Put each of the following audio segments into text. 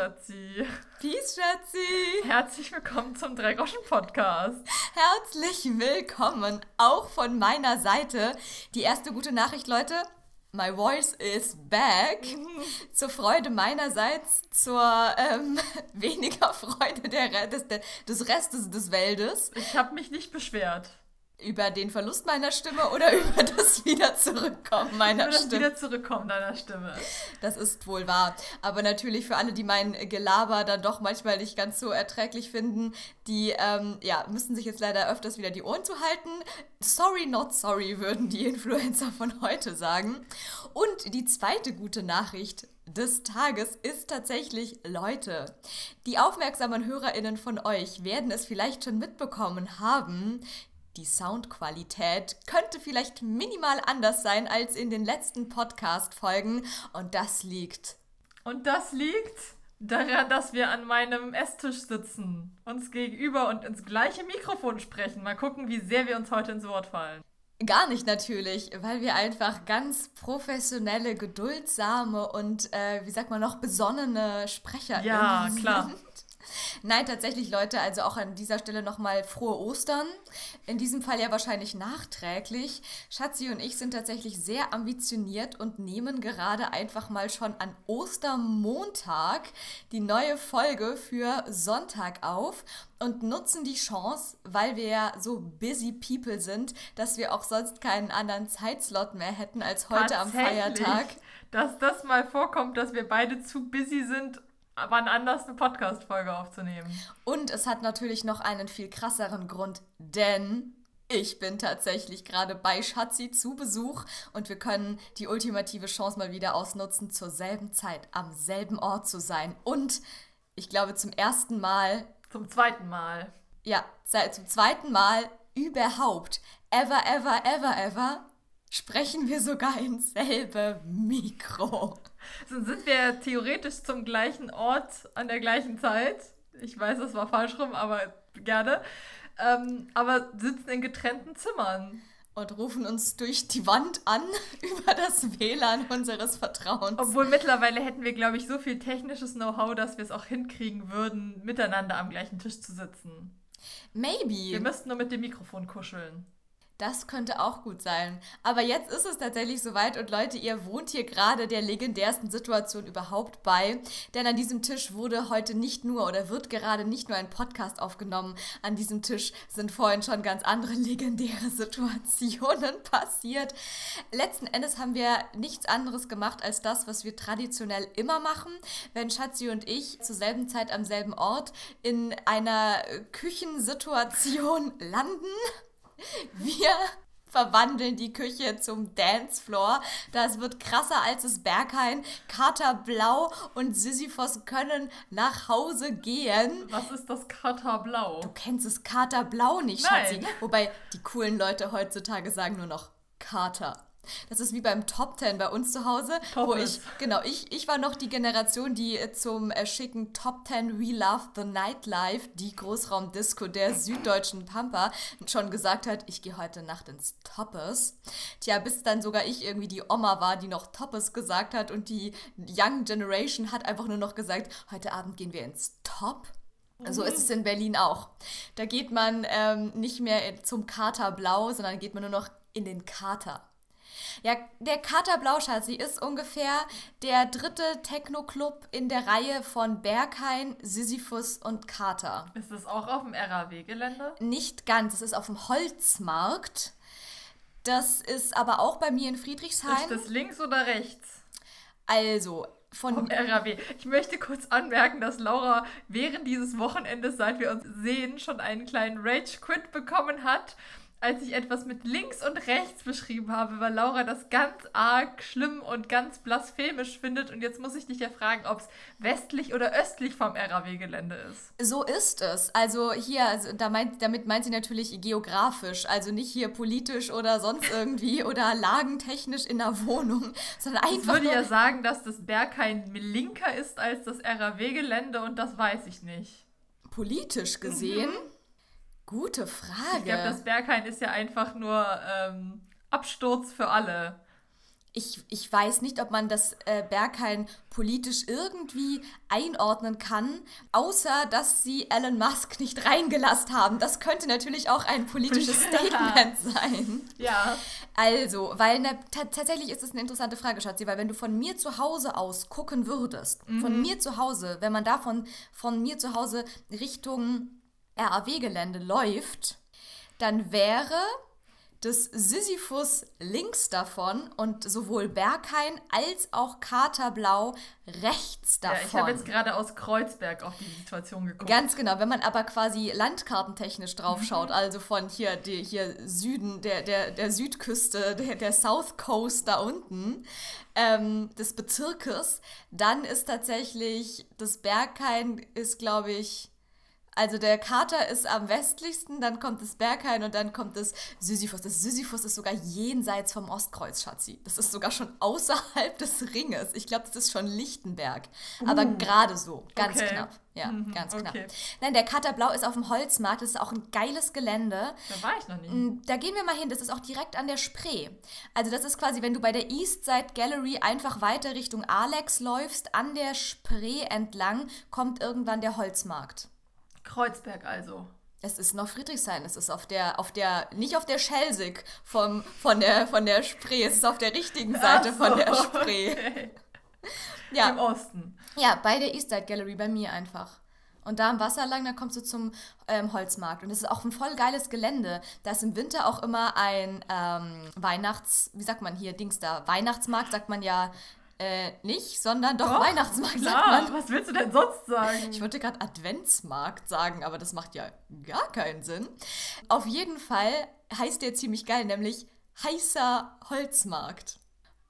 Schatzi. Peace, Schatzi. Herzlich willkommen zum Dreigroschen-Podcast. Herzlich willkommen auch von meiner Seite. Die erste gute Nachricht, Leute. My voice is back. Zur Freude meinerseits, zur ähm, weniger Freude der, des, des Restes des Weltes. Ich habe mich nicht beschwert. Über den Verlust meiner Stimme oder über das Wiederzurückkommen meiner über das Stimme? Wiederzurückkommen deiner Stimme. Das ist wohl wahr. Aber natürlich für alle, die mein Gelaber dann doch manchmal nicht ganz so erträglich finden, die ähm, ja, müssen sich jetzt leider öfters wieder die Ohren zu halten. Sorry, not sorry, würden die Influencer von heute sagen. Und die zweite gute Nachricht des Tages ist tatsächlich, Leute, die aufmerksamen HörerInnen von euch werden es vielleicht schon mitbekommen haben. Die Soundqualität könnte vielleicht minimal anders sein als in den letzten Podcast-Folgen und das liegt. Und das liegt daran, dass wir an meinem Esstisch sitzen, uns gegenüber und ins gleiche Mikrofon sprechen. Mal gucken, wie sehr wir uns heute ins Wort fallen. Gar nicht natürlich, weil wir einfach ganz professionelle, geduldsame und, äh, wie sagt man noch, besonnene Sprecher Ja, sind. klar. Nein, tatsächlich, Leute, also auch an dieser Stelle nochmal frohe Ostern. In diesem Fall ja wahrscheinlich nachträglich. Schatzi und ich sind tatsächlich sehr ambitioniert und nehmen gerade einfach mal schon an Ostermontag die neue Folge für Sonntag auf und nutzen die Chance, weil wir ja so busy people sind, dass wir auch sonst keinen anderen Zeitslot mehr hätten als heute am Feiertag. Dass das mal vorkommt, dass wir beide zu busy sind, wann anders eine Podcast-Folge aufzunehmen. Und es hat natürlich noch einen viel krasseren Grund, denn ich bin tatsächlich gerade bei Schatzi zu Besuch und wir können die ultimative Chance mal wieder ausnutzen, zur selben Zeit am selben Ort zu sein. Und ich glaube zum ersten Mal, Zum zweiten Mal. ja, zum zweiten Mal überhaupt, ever, ever, ever, ever, sprechen wir sogar ins selbe Mikro. Sind wir theoretisch zum gleichen Ort an der gleichen Zeit. Ich weiß, das war falsch rum, aber gerne. Ähm, aber sitzen in getrennten Zimmern. Und rufen uns durch die Wand an über das WLAN unseres Vertrauens. Obwohl mittlerweile hätten wir, glaube ich, so viel technisches Know-how, dass wir es auch hinkriegen würden, miteinander am gleichen Tisch zu sitzen. Maybe. Wir müssten nur mit dem Mikrofon kuscheln. Das könnte auch gut sein. Aber jetzt ist es tatsächlich soweit und Leute, ihr wohnt hier gerade der legendärsten Situation überhaupt bei. Denn an diesem Tisch wurde heute nicht nur oder wird gerade nicht nur ein Podcast aufgenommen. An diesem Tisch sind vorhin schon ganz andere legendäre Situationen passiert. Letzten Endes haben wir nichts anderes gemacht als das, was wir traditionell immer machen. Wenn Schatzi und ich zur selben Zeit am selben Ort in einer Küchensituation landen. Wir verwandeln die Küche zum Dancefloor. Das wird krasser als das Berghain. Kater Blau und Sisyphos können nach Hause gehen. Was ist das Katerblau? Du kennst es Kater Blau nicht, Nein. Schatzi. Wobei die coolen Leute heutzutage sagen nur noch Kater. Das ist wie beim Top Ten bei uns zu Hause, wo Topless. ich, genau, ich, ich war noch die Generation, die äh, zum äh, schicken Top Ten We Love the Nightlife, die Großraumdisco der süddeutschen Pampa, schon gesagt hat, ich gehe heute Nacht ins Toppes. Tja, bis dann sogar ich irgendwie die Oma war, die noch Toppes gesagt hat und die Young Generation hat einfach nur noch gesagt, heute Abend gehen wir ins Top. So ist es in Berlin auch. Da geht man ähm, nicht mehr zum Kater Blau, sondern geht man nur noch in den Kater. Ja, der Kater Blau, Schatzi, ist ungefähr der dritte Techno-Club in der Reihe von Berghain, Sisyphus und Kater. Ist das auch auf dem RAW-Gelände? Nicht ganz, es ist auf dem Holzmarkt. Das ist aber auch bei mir in Friedrichshain. Ist das links oder rechts? Also, von Vom RAW. Ich möchte kurz anmerken, dass Laura während dieses Wochenendes, seit wir uns sehen, schon einen kleinen Rage-Quit bekommen hat, als ich etwas mit links und rechts beschrieben habe, weil Laura das ganz arg schlimm und ganz blasphemisch findet. Und jetzt muss ich dich ja fragen, ob es westlich oder östlich vom RAW-Gelände ist. So ist es. Also hier, also da meint, damit meint sie natürlich geografisch, also nicht hier politisch oder sonst irgendwie oder lagentechnisch in der Wohnung, sondern Ich einfach würde nur, ja sagen, dass das Berghain linker ist als das RAW-Gelände und das weiß ich nicht. politisch gesehen. Gute Frage. Ich glaube, das Berghain ist ja einfach nur ähm, Absturz für alle. ich, ich weiß nicht, ob man das äh, Berghain politisch irgendwie einordnen kann, außer dass sie Elon Musk nicht reingelassen haben. Das könnte natürlich auch ein politisches Statement sein. Ja. Also, weil ne, tatsächlich ist es eine interessante Frage, Schatzi, weil wenn du von mir zu Hause aus gucken würdest, mhm. von mir zu Hause, wenn man davon von mir zu Hause Richtung RAW-Gelände läuft, dann wäre des Sisyphus links davon und sowohl Berghain als auch Katerblau rechts davon. Ja, ich habe jetzt gerade aus Kreuzberg auf die Situation geguckt. Ganz genau, wenn man aber quasi landkartentechnisch drauf schaut, mhm. also von hier, die, hier Süden, der, der, der Südküste, der, der South Coast da unten, ähm, des Bezirkes, dann ist tatsächlich das Berghain ist, glaube ich, also der Kater ist am westlichsten, dann kommt das Berghain und dann kommt das Sisyphus. Das Sisyphus ist sogar jenseits vom Ostkreuz, Schatzi. Das ist sogar schon außerhalb des Ringes. Ich glaube, das ist schon Lichtenberg. Aber uh. gerade so, ganz okay. knapp. Ja, mhm, ganz knapp. Okay. Nein, der Kater Blau ist auf dem Holzmarkt. Das ist auch ein geiles Gelände. Da war ich noch nicht. Mm, da gehen wir mal hin. Das ist auch direkt an der Spree. Also das ist quasi, wenn du bei der Eastside Gallery einfach weiter Richtung Alex läufst, an der Spree entlang, kommt irgendwann der Holzmarkt. Kreuzberg also. Es ist noch Friedrichshain. Es ist auf der, auf der, nicht auf der Schelsig vom, von, der, von der Spree. Es ist auf der richtigen Seite so, von der Spree. Okay. Ja. Im Osten. Ja, bei der Eastside Gallery, bei mir einfach. Und da am Wasser lang, dann kommst du zum ähm, Holzmarkt. Und es ist auch ein voll geiles Gelände. Da ist im Winter auch immer ein ähm, Weihnachts-, wie sagt man hier, Dings da, Weihnachtsmarkt, sagt man ja äh, nicht, sondern doch, doch Weihnachtsmarkt, klar. sagt man. Was willst du denn sonst sagen? Ich wollte gerade Adventsmarkt sagen, aber das macht ja gar keinen Sinn. Auf jeden Fall heißt der ziemlich geil, nämlich heißer Holzmarkt.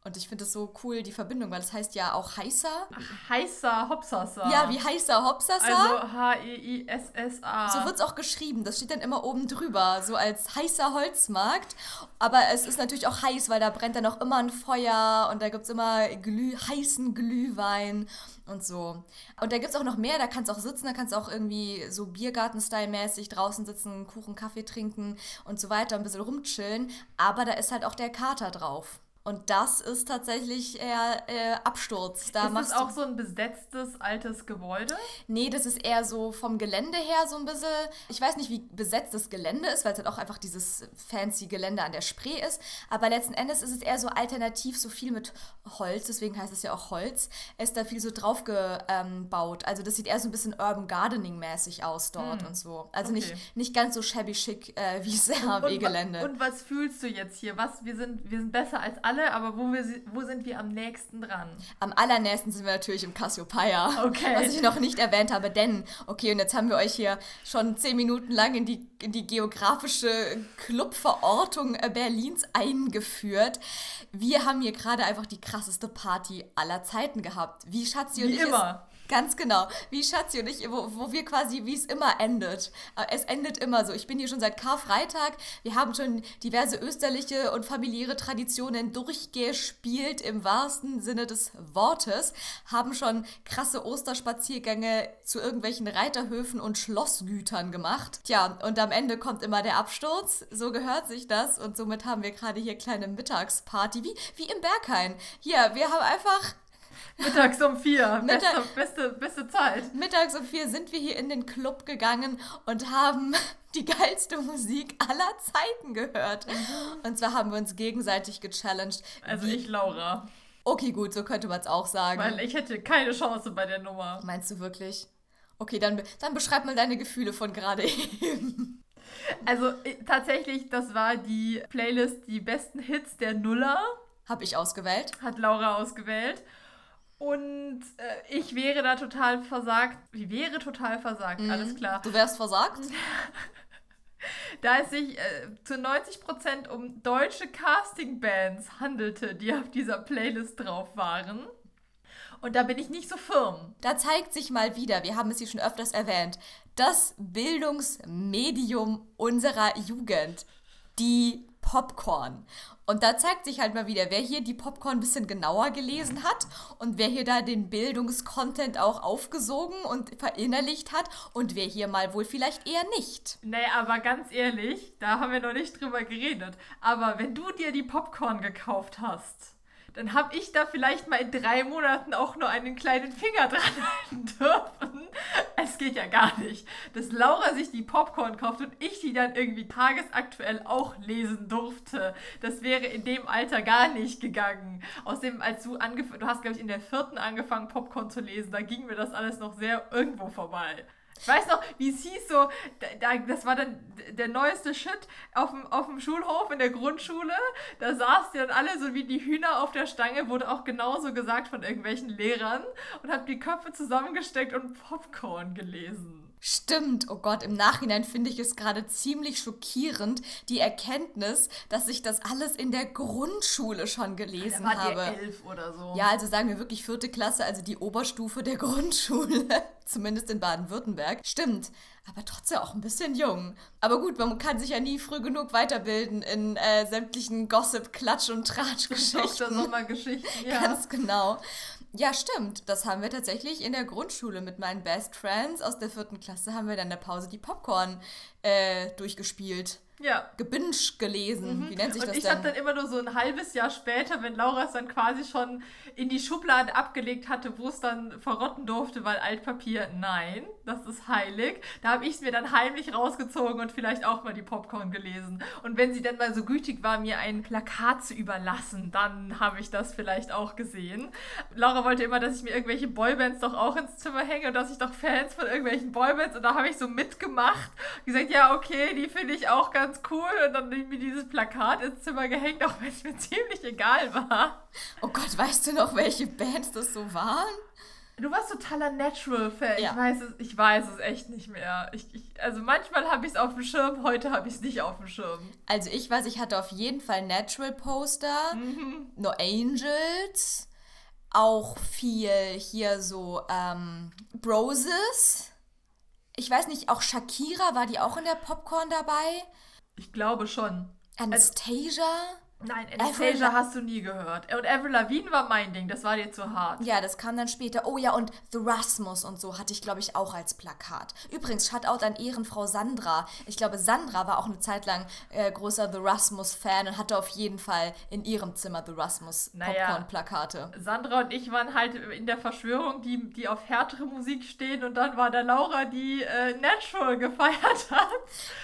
Und ich finde es so cool, die Verbindung, weil es heißt ja auch heißer. heißer Hopsasa. Ja, wie heißer Hopsasa. Also H-E-I-S-S-A. So wird es auch geschrieben. Das steht dann immer oben drüber, so als heißer Holzmarkt. Aber es ist natürlich auch heiß, weil da brennt dann auch immer ein Feuer und da gibt es immer Glüh, heißen Glühwein und so. Und da gibt es auch noch mehr, da kannst du auch sitzen, da kannst du auch irgendwie so Biergarten-Style-mäßig draußen sitzen, Kuchen, Kaffee trinken und so weiter, ein bisschen rumchillen. Aber da ist halt auch der Kater drauf. Und das ist tatsächlich eher äh, Absturz. Da ist das auch so ein besetztes altes Gebäude? Nee, das ist eher so vom Gelände her so ein bisschen. Ich weiß nicht, wie besetzt das Gelände ist, weil es halt auch einfach dieses fancy Gelände an der Spree ist. Aber letzten Endes ist es eher so alternativ, so viel mit Holz, deswegen heißt es ja auch Holz. Es ist da viel so drauf gebaut. Also das sieht eher so ein bisschen Urban Gardening-mäßig aus dort hm. und so. Also okay. nicht, nicht ganz so shabby chic äh, wie das RW-Gelände. Und, und, was fühlst du jetzt hier? Was, wir, sind, wir sind besser als alle alle, aber wo, wir, wo sind wir am nächsten dran? Am allernächsten sind wir natürlich im Cassiopeia. Okay. Was ich noch nicht erwähnt habe, denn, okay, und jetzt haben wir euch hier schon zehn Minuten lang in die, in die geografische Clubverortung äh, Berlins eingeführt. Wir haben hier gerade einfach die krasseste Party aller Zeiten gehabt. Wie Schatzi und Wie ich immer. Ganz genau. Wie Schatzi und ich, wo, wo wir quasi, wie es immer endet. Äh, es endet immer so. Ich bin hier schon seit Karfreitag. Wir haben schon diverse österliche und familiäre Traditionen durchgespielt im wahrsten Sinne des Wortes. Haben schon krasse Osterspaziergänge zu irgendwelchen Reiterhöfen und Schlossgütern gemacht. Tja, und am Ende kommt immer der Absturz. So gehört sich das. Und somit haben wir gerade hier kleine Mittagsparty, wie, wie im Berghain. Hier, wir haben einfach Mittags um vier. Mittag beste, beste, beste Zeit. Mittags um vier sind wir hier in den Club gegangen und haben die geilste Musik aller Zeiten gehört. Mhm. Und zwar haben wir uns gegenseitig gechallenged. Also ich, Laura. Okay, gut, so könnte man es auch sagen. Weil ich hätte keine Chance bei der Nummer. Meinst du wirklich? Okay, dann, dann beschreib mal deine Gefühle von gerade eben. Also tatsächlich, das war die Playlist Die besten Hits der Nuller. Hab ich ausgewählt. Hat Laura ausgewählt. Und äh, ich wäre da total versagt. Ich wäre total versagt, mhm. alles klar. Du wärst versagt? da es sich äh, zu 90% um deutsche Castingbands handelte, die auf dieser Playlist drauf waren. Und da bin ich nicht so firm. Da zeigt sich mal wieder, wir haben es hier schon öfters erwähnt, das Bildungsmedium unserer Jugend. Die Popcorn. Und da zeigt sich halt mal wieder, wer hier die Popcorn ein bisschen genauer gelesen hat und wer hier da den Bildungskontent auch aufgesogen und verinnerlicht hat und wer hier mal wohl vielleicht eher nicht. Nee, aber ganz ehrlich, da haben wir noch nicht drüber geredet. Aber wenn du dir die Popcorn gekauft hast, dann habe ich da vielleicht mal in drei Monaten auch nur einen kleinen Finger dran halten dürfen. Es geht ja gar nicht. Dass Laura sich die Popcorn kauft und ich die dann irgendwie tagesaktuell auch lesen durfte, das wäre in dem Alter gar nicht gegangen. Außerdem, als du angefangen, du hast, glaube ich, in der vierten angefangen, Popcorn zu lesen, da ging mir das alles noch sehr irgendwo vorbei. Ich weiß noch, wie es hieß, so, da, das war dann der neueste Shit auf dem, auf dem Schulhof in der Grundschule. Da saßen dann alle so wie die Hühner auf der Stange, wurde auch genauso gesagt von irgendwelchen Lehrern und hab die Köpfe zusammengesteckt und Popcorn gelesen. Stimmt, oh Gott, im Nachhinein finde ich es gerade ziemlich schockierend, die Erkenntnis, dass ich das alles in der Grundschule schon gelesen da habe. Ihr elf oder so. Ja, also sagen wir wirklich vierte Klasse, also die Oberstufe der Grundschule, zumindest in Baden-Württemberg. Stimmt, aber trotzdem auch ein bisschen jung. Aber gut, man kann sich ja nie früh genug weiterbilden in äh, sämtlichen Gossip, Klatsch und Tratsch-Geschichten. Sommergeschichten, ja. Ganz genau. Ja, stimmt. Das haben wir tatsächlich in der Grundschule mit meinen Best Friends aus der vierten Klasse haben wir dann in der Pause die Popcorn äh, durchgespielt ja. gebinged gelesen. Mhm. Wie nennt sich und das ich denn? habe dann immer nur so ein halbes Jahr später, wenn Laura es dann quasi schon in die Schublade abgelegt hatte, wo es dann verrotten durfte, weil Altpapier, nein, das ist heilig. Da habe ich es mir dann heimlich rausgezogen und vielleicht auch mal die Popcorn gelesen. Und wenn sie dann mal so gütig war, mir ein Plakat zu überlassen, dann habe ich das vielleicht auch gesehen. Laura wollte immer, dass ich mir irgendwelche Boybands doch auch ins Zimmer hänge und dass ich doch Fans von irgendwelchen Boybands und da habe ich so mitgemacht. Gesagt, ja, okay, die finde ich auch ganz ganz cool und dann mir dieses Plakat ins Zimmer gehängt, auch wenn es mir ziemlich egal war. Oh Gott, weißt du noch, welche Bands das so waren? Du warst totaler Natural-Fan. Ja. Ich, weiß es, ich weiß es echt nicht mehr. Ich, ich, also manchmal habe ich es auf dem Schirm, heute habe ich es nicht auf dem Schirm. Also ich weiß, ich hatte auf jeden Fall Natural-Poster, Mhm. No Angels, auch viel hier so ähm, Broses. Ich weiß nicht, auch Shakira, war die auch in der Popcorn dabei? Ich glaube schon. Anastasia? Nein, Anastasia hast du nie gehört. Und Avril Lavigne war mein Ding, das war dir zu hart. Ja, das kam dann später. Oh ja, und The Rasmus und so hatte ich, glaube ich, auch als Plakat. Übrigens, Shoutout an Ehrenfrau Sandra. Ich glaube, Sandra war auch eine Zeit lang äh, großer The Rasmus-Fan und hatte auf jeden Fall in ihrem Zimmer The Rasmus Naja. Sandra und ich waren halt in der Verschwörung, die, die auf härtere Musik stehen und dann war da Laura, die äh, Natural gefeiert hat.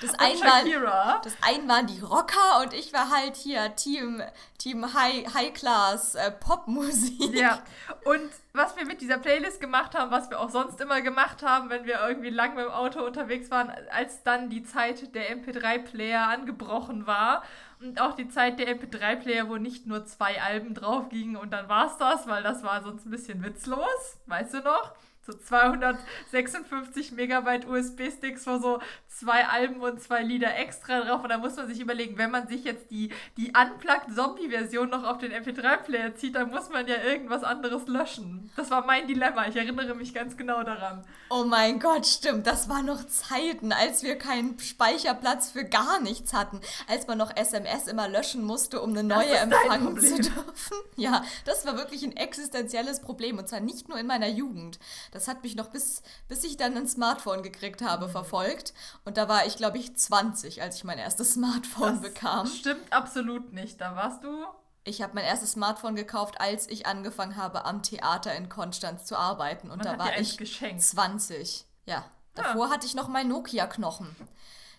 Das Und ein war, Shakira. das ein waren die Rocker und ich war halt hier Team, Team High, High Class äh, Popmusik. Ja, und was wir mit dieser Playlist gemacht haben, was wir auch sonst immer gemacht haben, wenn wir irgendwie lang mit dem Auto unterwegs waren, als dann die Zeit der MP3-Player angebrochen war und auch die Zeit der MP3-Player, wo nicht nur zwei Alben drauf gingen und dann war's das, weil das war sonst ein bisschen witzlos, weißt du noch? So 256 Megabyte USB-Sticks, wo so zwei Alben und zwei Lieder extra drauf. Und da muss man sich überlegen, wenn man sich jetzt die, die Unplugged-Zombie-Version noch auf den MP3-Player zieht, dann muss man ja irgendwas anderes löschen. Das war mein Dilemma. Ich erinnere mich ganz genau daran. Oh mein Gott, stimmt. Das waren noch Zeiten, als wir keinen Speicherplatz für gar nichts hatten. Als man noch SMS immer löschen musste, um eine neue empfangen zu dürfen. Ja, das war wirklich ein existenzielles Problem. Und zwar nicht nur in meiner Jugend. Das hat mich noch bis, bis ich dann ein Smartphone gekriegt Mhm. habe, verfolgt. Und da war ich, glaube ich, 20, als ich mein erstes Smartphone Das bekam. stimmt absolut nicht. Da warst du. Ich habe mein erstes Smartphone gekauft, als ich angefangen habe, am Theater in Konstanz zu arbeiten. Und Man da war ich geschenkt. 20. Ja, davor hatte ich noch mein Nokia-Knochen.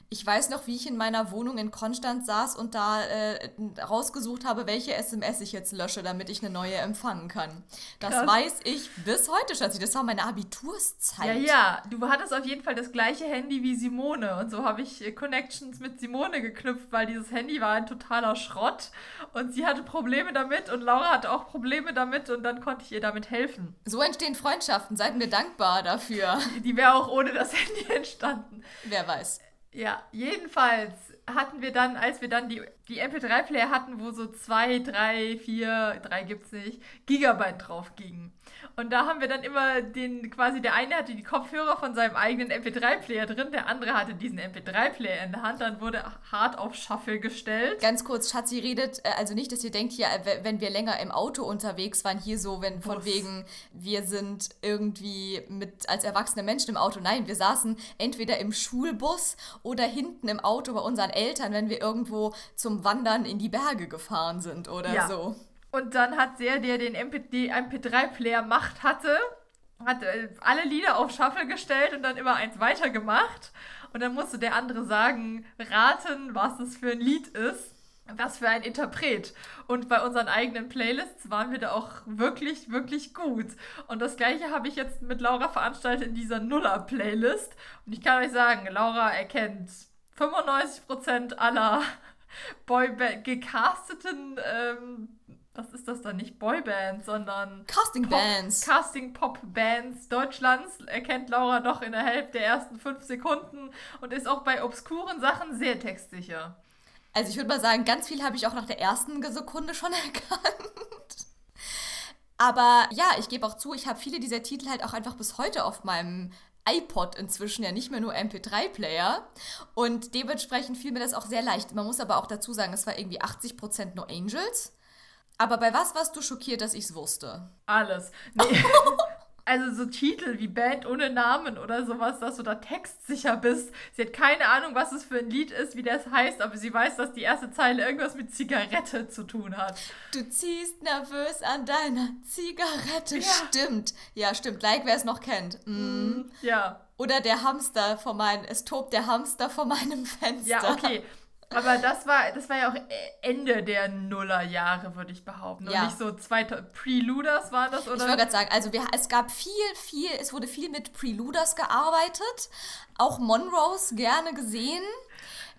Ich weiß noch, wie ich in meiner Wohnung in Konstanz saß und da äh, rausgesucht habe, welche SMS ich jetzt lösche, damit ich eine neue empfangen kann. Das Krass. weiß ich bis heute, Schatzi. Das war meine Abiturszeit. Ja, ja, du hattest auf jeden Fall das gleiche Handy wie Simone. Und so habe ich äh, Connections mit Simone geknüpft, weil dieses Handy war ein totaler Schrott. Und sie hatte Probleme damit und Laura hatte auch Probleme damit und dann konnte ich ihr damit helfen. So entstehen Freundschaften. Seid mir dankbar dafür. Die wäre auch ohne das Handy entstanden. Wer weiß. Ja, jedenfalls hatten wir dann, als wir dann die, die MP3-Player hatten, wo so zwei, drei, vier, drei gibt's nicht, Gigabyte drauf gingen. Und da haben wir dann immer den, quasi der eine hatte die Kopfhörer von seinem eigenen MP3-Player drin, der andere hatte diesen MP3-Player in der Hand, dann wurde hart auf Shuffle gestellt. Ganz kurz, Schatzi redet, äh, also nicht, dass ihr denkt, hier, wenn wir länger im Auto unterwegs waren, hier so, wenn von Bus. wegen, wir sind irgendwie mit als erwachsene Menschen im Auto. Nein, wir saßen entweder im Schulbus oder hinten im Auto bei unseren Eltern, wenn wir irgendwo zum Wandern in die Berge gefahren sind oder Ja. so. Und dann hat der, der den MP, MP3-Player macht hatte, hat äh, alle Lieder auf Shuffle gestellt und dann immer eins weitergemacht. Und dann musste der andere sagen, raten, was es für ein Lied ist. Was für ein Interpret. Und bei unseren eigenen Playlists waren wir da auch wirklich, wirklich gut. Und das gleiche habe ich jetzt mit Laura veranstaltet in dieser Nuller-Playlist. Und ich kann euch sagen, Laura erkennt 95% aller Boyband gecasteten ähm, was ist das dann? Nicht Boyband, sondern Casting Bands. Casting Pop Bands Deutschlands erkennt Laura doch in der Hälfte der ersten fünf Sekunden und ist auch bei obskuren Sachen sehr textsicher. Also ich würde mal sagen, ganz viel habe ich auch nach der ersten Sekunde schon erkannt. Aber ja, ich gebe auch zu, ich habe viele dieser Titel halt auch einfach bis heute auf meinem iPod inzwischen ja nicht mehr nur MP3-Player. Und dementsprechend fiel mir das auch sehr leicht. Man muss aber auch dazu sagen, es war irgendwie 80% No Angels. Aber bei was warst du schockiert, dass ich es wusste? Alles. Nee. also so Titel wie Band ohne Namen oder sowas, dass du da textsicher bist. Sie hat keine Ahnung, was es für ein Lied ist, wie das heißt, aber sie weiß, dass die erste Zeile irgendwas mit Zigarette zu tun hat. Du ziehst nervös an deiner Zigarette. Ja. Stimmt. Ja, stimmt. Like, wer es noch kennt. Mm. Ja. Oder der Hamster vor meinem, es tobt der Hamster vor meinem Fenster. Ja, okay. Aber das war, das war ja auch Ende der Nullerjahre, würde ich behaupten. Ja. Und nicht so zweite Preluders war das, oder? Ich wollte gerade sagen, also wir, es gab viel, viel, es wurde viel mit Preluders gearbeitet. Auch Monrose gerne gesehen.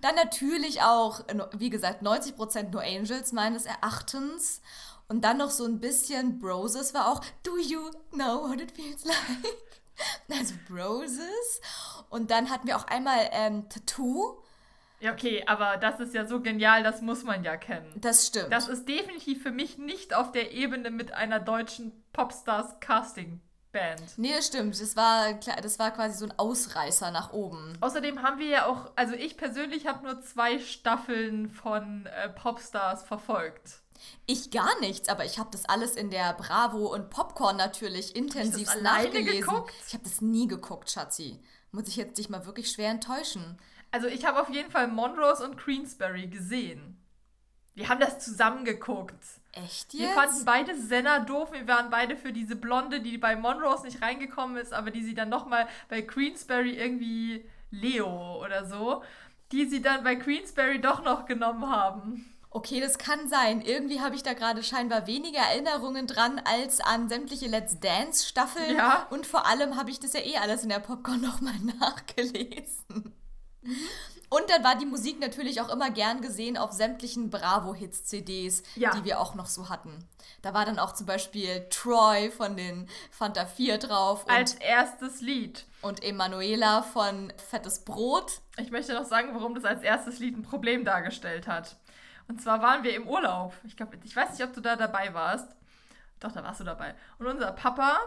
Dann natürlich auch, wie gesagt, 90% No Angels meines Erachtens. Und dann noch so ein bisschen Broses war auch Do you know what it feels like? Also Broses. Und dann hatten wir auch einmal ähm, Tattoo ja, okay, aber das ist ja so genial, das muss man ja kennen. Das stimmt. Das ist definitiv für mich nicht auf der Ebene mit einer deutschen Popstars-Casting. Band. Nee, das stimmt. Das war, das war quasi so ein Ausreißer nach oben. Außerdem haben wir ja auch, also ich persönlich habe nur zwei Staffeln von äh, Popstars verfolgt. Ich gar nichts, aber ich habe das alles in der Bravo und Popcorn natürlich intensiv nachgelesen. Geguckt? Ich habe das nie geguckt, Schatzi. Muss ich jetzt dich mal wirklich schwer enttäuschen. Also ich habe auf jeden Fall Monrose und Queensberry gesehen. Wir haben das zusammen geguckt. Echt jetzt? Wir fanden beide Senna doof. Wir waren beide für diese Blonde, die bei Monrose nicht reingekommen ist, aber die sie dann nochmal bei Queensberry irgendwie Leo oder so, die sie dann bei Queensberry doch noch genommen haben. Okay, das kann sein. Irgendwie habe ich da gerade scheinbar weniger Erinnerungen dran als an sämtliche Let's Dance Staffeln. Ja. Und vor allem habe ich das ja eh alles in der Popcorn nochmal nachgelesen. Und dann war die Musik natürlich auch immer gern gesehen auf sämtlichen Bravo-Hits-CDs, ja. die wir auch noch so hatten. Da war dann auch zum Beispiel Troy von den Fanta 4 drauf. Als erstes Lied. Und Emanuela von Fettes Brot. Ich möchte noch sagen, warum das als erstes Lied ein Problem dargestellt hat. Und zwar waren wir im Urlaub. Ich glaube, ich weiß nicht, ob du da dabei warst. Doch, da warst du dabei. Und unser Papa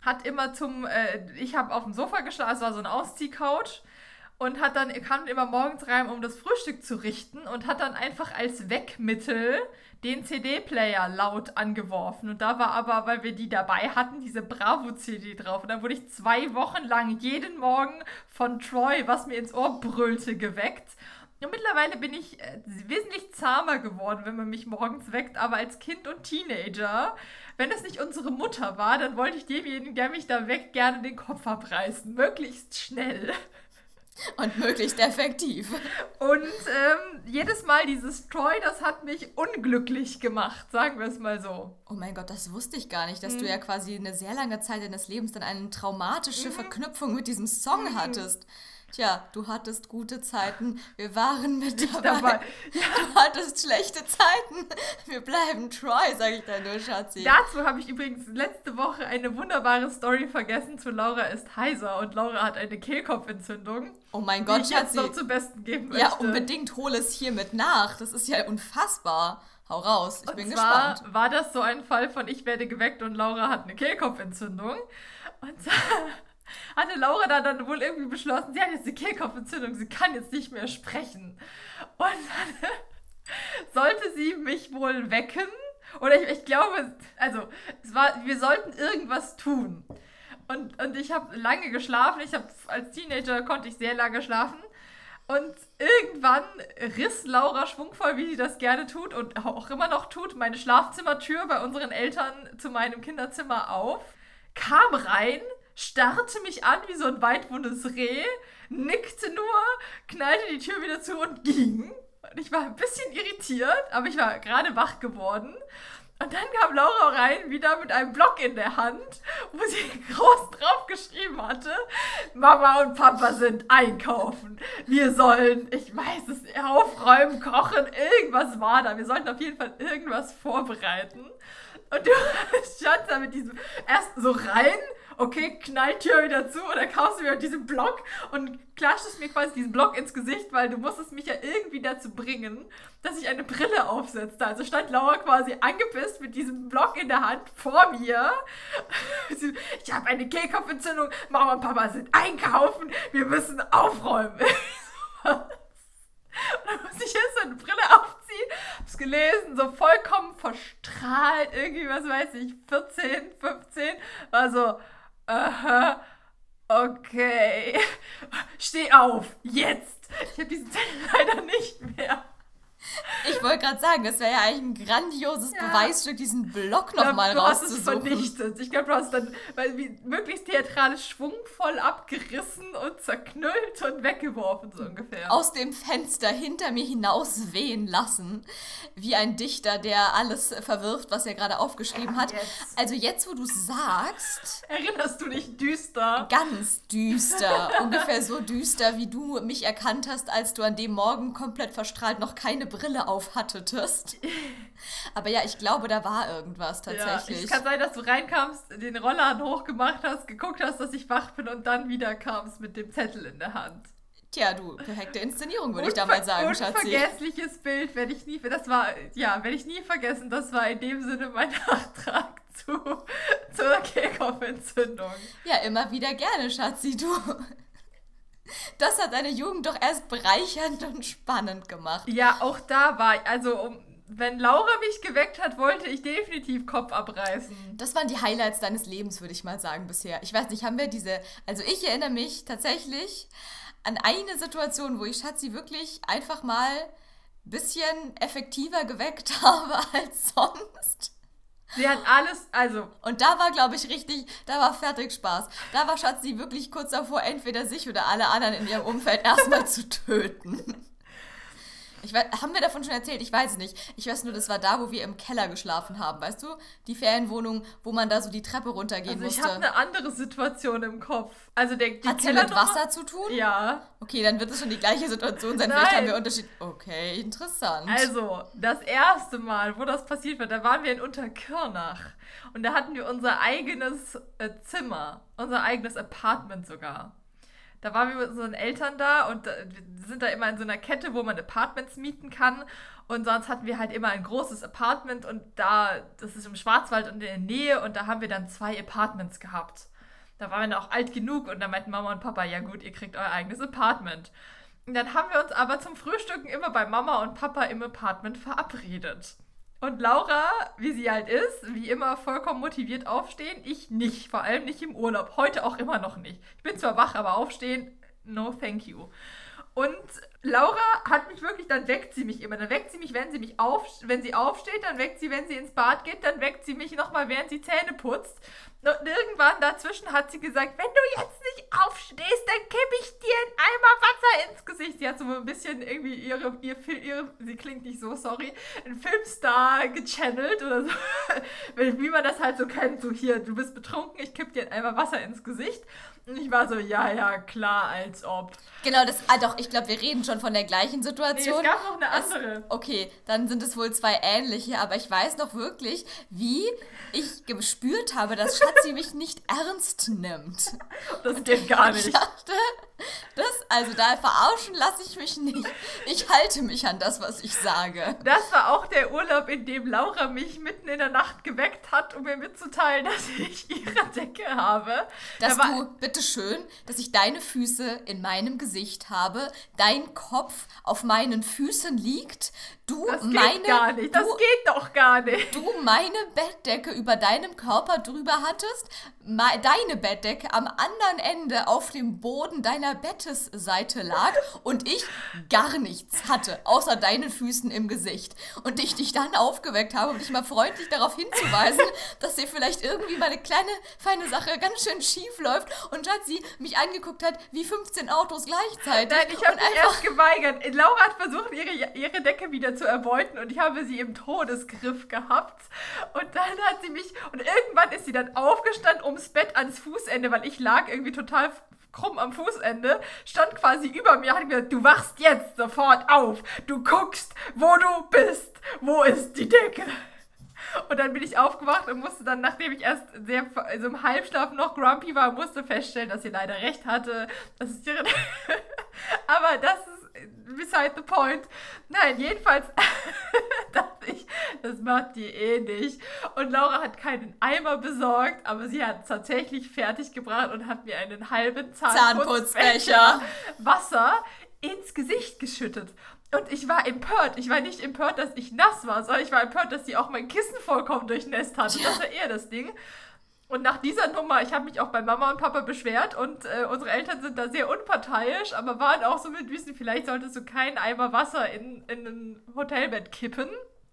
hat immer zum, äh, ich habe auf dem Sofa geschlafen, es war so ein Ausziehcouch und hat dann, kam immer morgens rein, um das Frühstück zu richten und hat dann einfach als Wegmittel den CD-Player laut angeworfen. Und da war aber, weil wir die dabei hatten, diese Bravo-CD drauf. Und dann wurde ich zwei Wochen lang jeden Morgen von Troy, was mir ins Ohr brüllte, geweckt. Und mittlerweile bin ich äh, wesentlich zahmer geworden, wenn man mich morgens weckt. Aber als Kind und Teenager, wenn es nicht unsere Mutter war, dann wollte ich demjenigen, der mich da weckt, gerne den Kopf abreißen. Möglichst schnell. Und möglichst effektiv. Und ähm, jedes Mal dieses Troy, das hat mich unglücklich gemacht, sagen wir es mal so. Oh mein Gott, das wusste ich gar nicht, dass mhm. du ja quasi eine sehr lange Zeit deines Lebens dann eine traumatische mhm. Verknüpfung mit diesem Song mhm. hattest. Tja, du hattest gute Zeiten, wir waren mit dabei. dabei. Du hattest schlechte Zeiten, wir bleiben Troy, sag ich dann nur, Schatzi. Dazu habe ich übrigens letzte Woche eine wunderbare Story vergessen zu Laura ist heiser und Laura hat eine Kehlkopfentzündung. Oh mein Gott, die ich Schatzi. jetzt noch zum Besten geben möchte. Ja, unbedingt hole es hiermit nach. Das ist ja unfassbar. Hau raus, ich und bin zwar gespannt. war das so ein Fall von ich werde geweckt und Laura hat eine Kehlkopfentzündung. Und hatte Laura da dann wohl irgendwie beschlossen, sie hat jetzt eine Kehlkopfentzündung, sie kann jetzt nicht mehr sprechen. Und dann sollte sie mich wohl wecken. Oder ich, ich glaube, also es war, wir sollten irgendwas tun. Und, und ich habe lange geschlafen. Ich habe als Teenager konnte ich sehr lange schlafen. Und irgendwann riss Laura schwungvoll, wie sie das gerne tut und auch immer noch tut, meine Schlafzimmertür bei unseren Eltern zu meinem Kinderzimmer auf, kam rein, starrte mich an wie so ein weitwundes Reh, nickte nur, knallte die Tür wieder zu und ging. Und ich war ein bisschen irritiert, aber ich war gerade wach geworden. Und dann kam Laura rein, wieder mit einem Block in der Hand, wo sie groß drauf geschrieben hatte, Mama und Papa sind einkaufen. Wir sollen, ich weiß es, aufräumen, kochen, irgendwas war da. Wir sollten auf jeden Fall irgendwas vorbereiten. Und du standst da mit diesem, erst so rein, okay, Knalltür wieder zu dann kaufst du mir diesen Block und klatschtest mir quasi diesen Block ins Gesicht, weil du musstest mich ja irgendwie dazu bringen, dass ich eine Brille aufsetzte. Also stand Laura quasi angepisst mit diesem Block in der Hand vor mir. Ich habe eine Kehlkopfentzündung, Mama und Papa sind einkaufen, wir müssen aufräumen. Und dann muss ich jetzt so eine Brille aufziehen, hab's gelesen, so vollkommen verstrahlt, irgendwie, was weiß ich, 14, 15, war so, aha, okay, steh auf, jetzt. Ich habe diesen Zettel leider nicht mehr. Ich wollte gerade sagen, das wäre ja eigentlich ein grandioses ja. Beweisstück, diesen Block nochmal rauszusuchen. Du hast es vernichtet. Ich glaube, du hast dann weil, wie, möglichst theatralisch schwungvoll abgerissen und zerknüllt und weggeworfen, so ungefähr. Aus dem Fenster hinter mir hinaus wehen lassen, wie ein Dichter, der alles verwirft, was er gerade aufgeschrieben hat. Jetzt. Also jetzt, wo du sagst... Erinnerst du dich düster? Ganz düster. ungefähr so düster, wie du mich erkannt hast, als du an dem Morgen komplett verstrahlt noch keine Brille auf hattetest. Aber ja, ich glaube, da war irgendwas tatsächlich. Ja, es kann sein, dass du reinkamst, den Rollladen hochgemacht hast, geguckt hast, dass ich wach bin und dann wieder kamst mit dem Zettel in der Hand. Tja, du, perfekte Inszenierung, würde ich da mal sagen, Schatzi. Unvergessliches Bild werde ich nie, das war, ja, werde ich nie vergessen, das war in dem Sinne mein Nachtrag zu, zur Kehlkopfentzündung. Ja, immer wieder gerne, Schatzi, du. Das hat deine Jugend doch erst bereichernd und spannend gemacht. Ja, auch da war, also um, wenn Laura mich geweckt hat, wollte ich definitiv Kopf abreißen. Das waren die Highlights deines Lebens, würde ich mal sagen, bisher. Ich weiß nicht, haben wir diese. Also ich erinnere mich tatsächlich an eine Situation, wo ich Schatzi wirklich einfach mal ein bisschen effektiver geweckt habe als sonst. Sie hat alles, also. Und da war, glaube ich, richtig, da war fertig Spaß. Da war Schatzi wirklich kurz davor, entweder sich oder alle anderen in ihrem Umfeld erstmal zu töten. Ich weiß, haben wir davon schon erzählt? Ich weiß es nicht. Ich weiß nur, das war da, wo wir im Keller geschlafen haben, weißt du? Die Ferienwohnung, wo man da so die Treppe runtergehen also ich musste. Ich habe eine andere Situation im Kopf. Also der die Hat sie mit Wasser zu tun? Ja. Okay, dann wird es schon die gleiche Situation sein. Nein. Vielleicht haben wir Unterschied. Okay, interessant. Also, das erste Mal, wo das passiert wird, da waren wir in Unterkirnach. Und da hatten wir unser eigenes äh, Zimmer, unser eigenes Apartment sogar. Da waren wir mit unseren Eltern da und wir sind da immer in so einer Kette, wo man Apartments mieten kann. Und sonst hatten wir halt immer ein großes Apartment und da, das ist im Schwarzwald und in der Nähe und da haben wir dann zwei Apartments gehabt. Da waren wir dann auch alt genug und da meinten Mama und Papa, ja gut, ihr kriegt euer eigenes Apartment. Und dann haben wir uns aber zum Frühstücken immer bei Mama und Papa im Apartment verabredet. Und Laura, wie sie halt ist, wie immer vollkommen motiviert aufstehen. Ich nicht, vor allem nicht im Urlaub. Heute auch immer noch nicht. Ich bin zwar wach, aber aufstehen, no thank you. Und Laura hat mich wirklich, dann weckt sie mich immer. Dann weckt sie mich, wenn sie mich auf, wenn sie aufsteht, dann weckt sie, wenn sie ins Bad geht, dann weckt sie mich nochmal, während sie Zähne putzt. Und irgendwann dazwischen hat sie gesagt, wenn du jetzt nicht aufstehst, dann kippe ich dir ein Eimer Wasser ins Gesicht. Sie hat so ein bisschen irgendwie ihre, ihr, ihre sie klingt nicht so, sorry, ein Filmstar gechannelt oder so. Wie man das halt so kennt, so hier, du bist betrunken, ich kippe dir ein Eimer Wasser ins Gesicht. Und ich war so, ja, ja, klar, als ob. Genau, das, ah doch, ich glaube, wir reden schon von der gleichen Situation. Nee, es gab noch eine andere. Es, okay, dann sind es wohl zwei ähnliche, aber ich weiß noch wirklich, wie ich gespürt habe, dass Schatzi mich nicht ernst nimmt. Das geht gar nicht. Ich dachte, das, also da verarschen lasse ich mich nicht. Ich halte mich an das, was ich sage. Das war auch der Urlaub, in dem Laura mich mitten in der Nacht geweckt hat, um mir mitzuteilen, dass ich ihre Decke habe. Dass da du, bitteschön, dass ich deine Füße in meinem Gesicht habe, dein Kopf auf meinen Füßen liegt, du Das geht meine gar nicht. Das du, geht doch gar nicht. du meine Bettdecke über deinem Körper drüber hattest, deine Bettdecke am anderen Ende auf dem Boden deiner Bettesseite lag und ich gar nichts hatte, außer deinen Füßen im Gesicht. Und ich dich dann aufgeweckt habe, um dich mal freundlich darauf hinzuweisen, dass dir vielleicht irgendwie mal eine kleine, feine Sache ganz schön schief läuft und Schatzi mich angeguckt hat wie 15 Autos gleichzeitig. Nein, ich habe mich einfach erst geweigert. Laura hat versucht, ihre, ihre Decke wieder zu erbeuten und ich habe sie im Todesgriff gehabt. Und dann hat sie mich, und irgendwann ist sie dann aufgestanden ums Bett ans Fußende, weil ich lag irgendwie total krumm am Fußende, stand quasi über mir, hat gesagt, du wachst jetzt sofort auf, du guckst, wo du bist, wo ist die Decke? Und dann bin ich aufgewacht und musste dann, nachdem ich erst sehr also im Halbschlaf noch grumpy war, musste feststellen, dass sie leider recht hatte. Das ist ihre Aber das ist beside the point. Nein, jedenfalls dachte ich, das macht die eh nicht. Und Laura hat keinen Eimer besorgt, aber sie hat tatsächlich fertig gebracht und hat mir einen halben Zahnputzbecher Zahnputzbecher. Wasser ins Gesicht geschüttet. Und ich war empört. Ich war nicht empört, dass ich nass war, sondern ich war empört, dass sie auch mein Kissen vollkommen durchnässt hatte. Das war eher das Ding. Und nach dieser Nummer, ich habe mich auch bei Mama und Papa beschwert und äh, unsere Eltern sind da sehr unparteiisch, aber waren auch so mit Wissen, vielleicht solltest du keinen Eimer Wasser in, in ein Hotelbett kippen.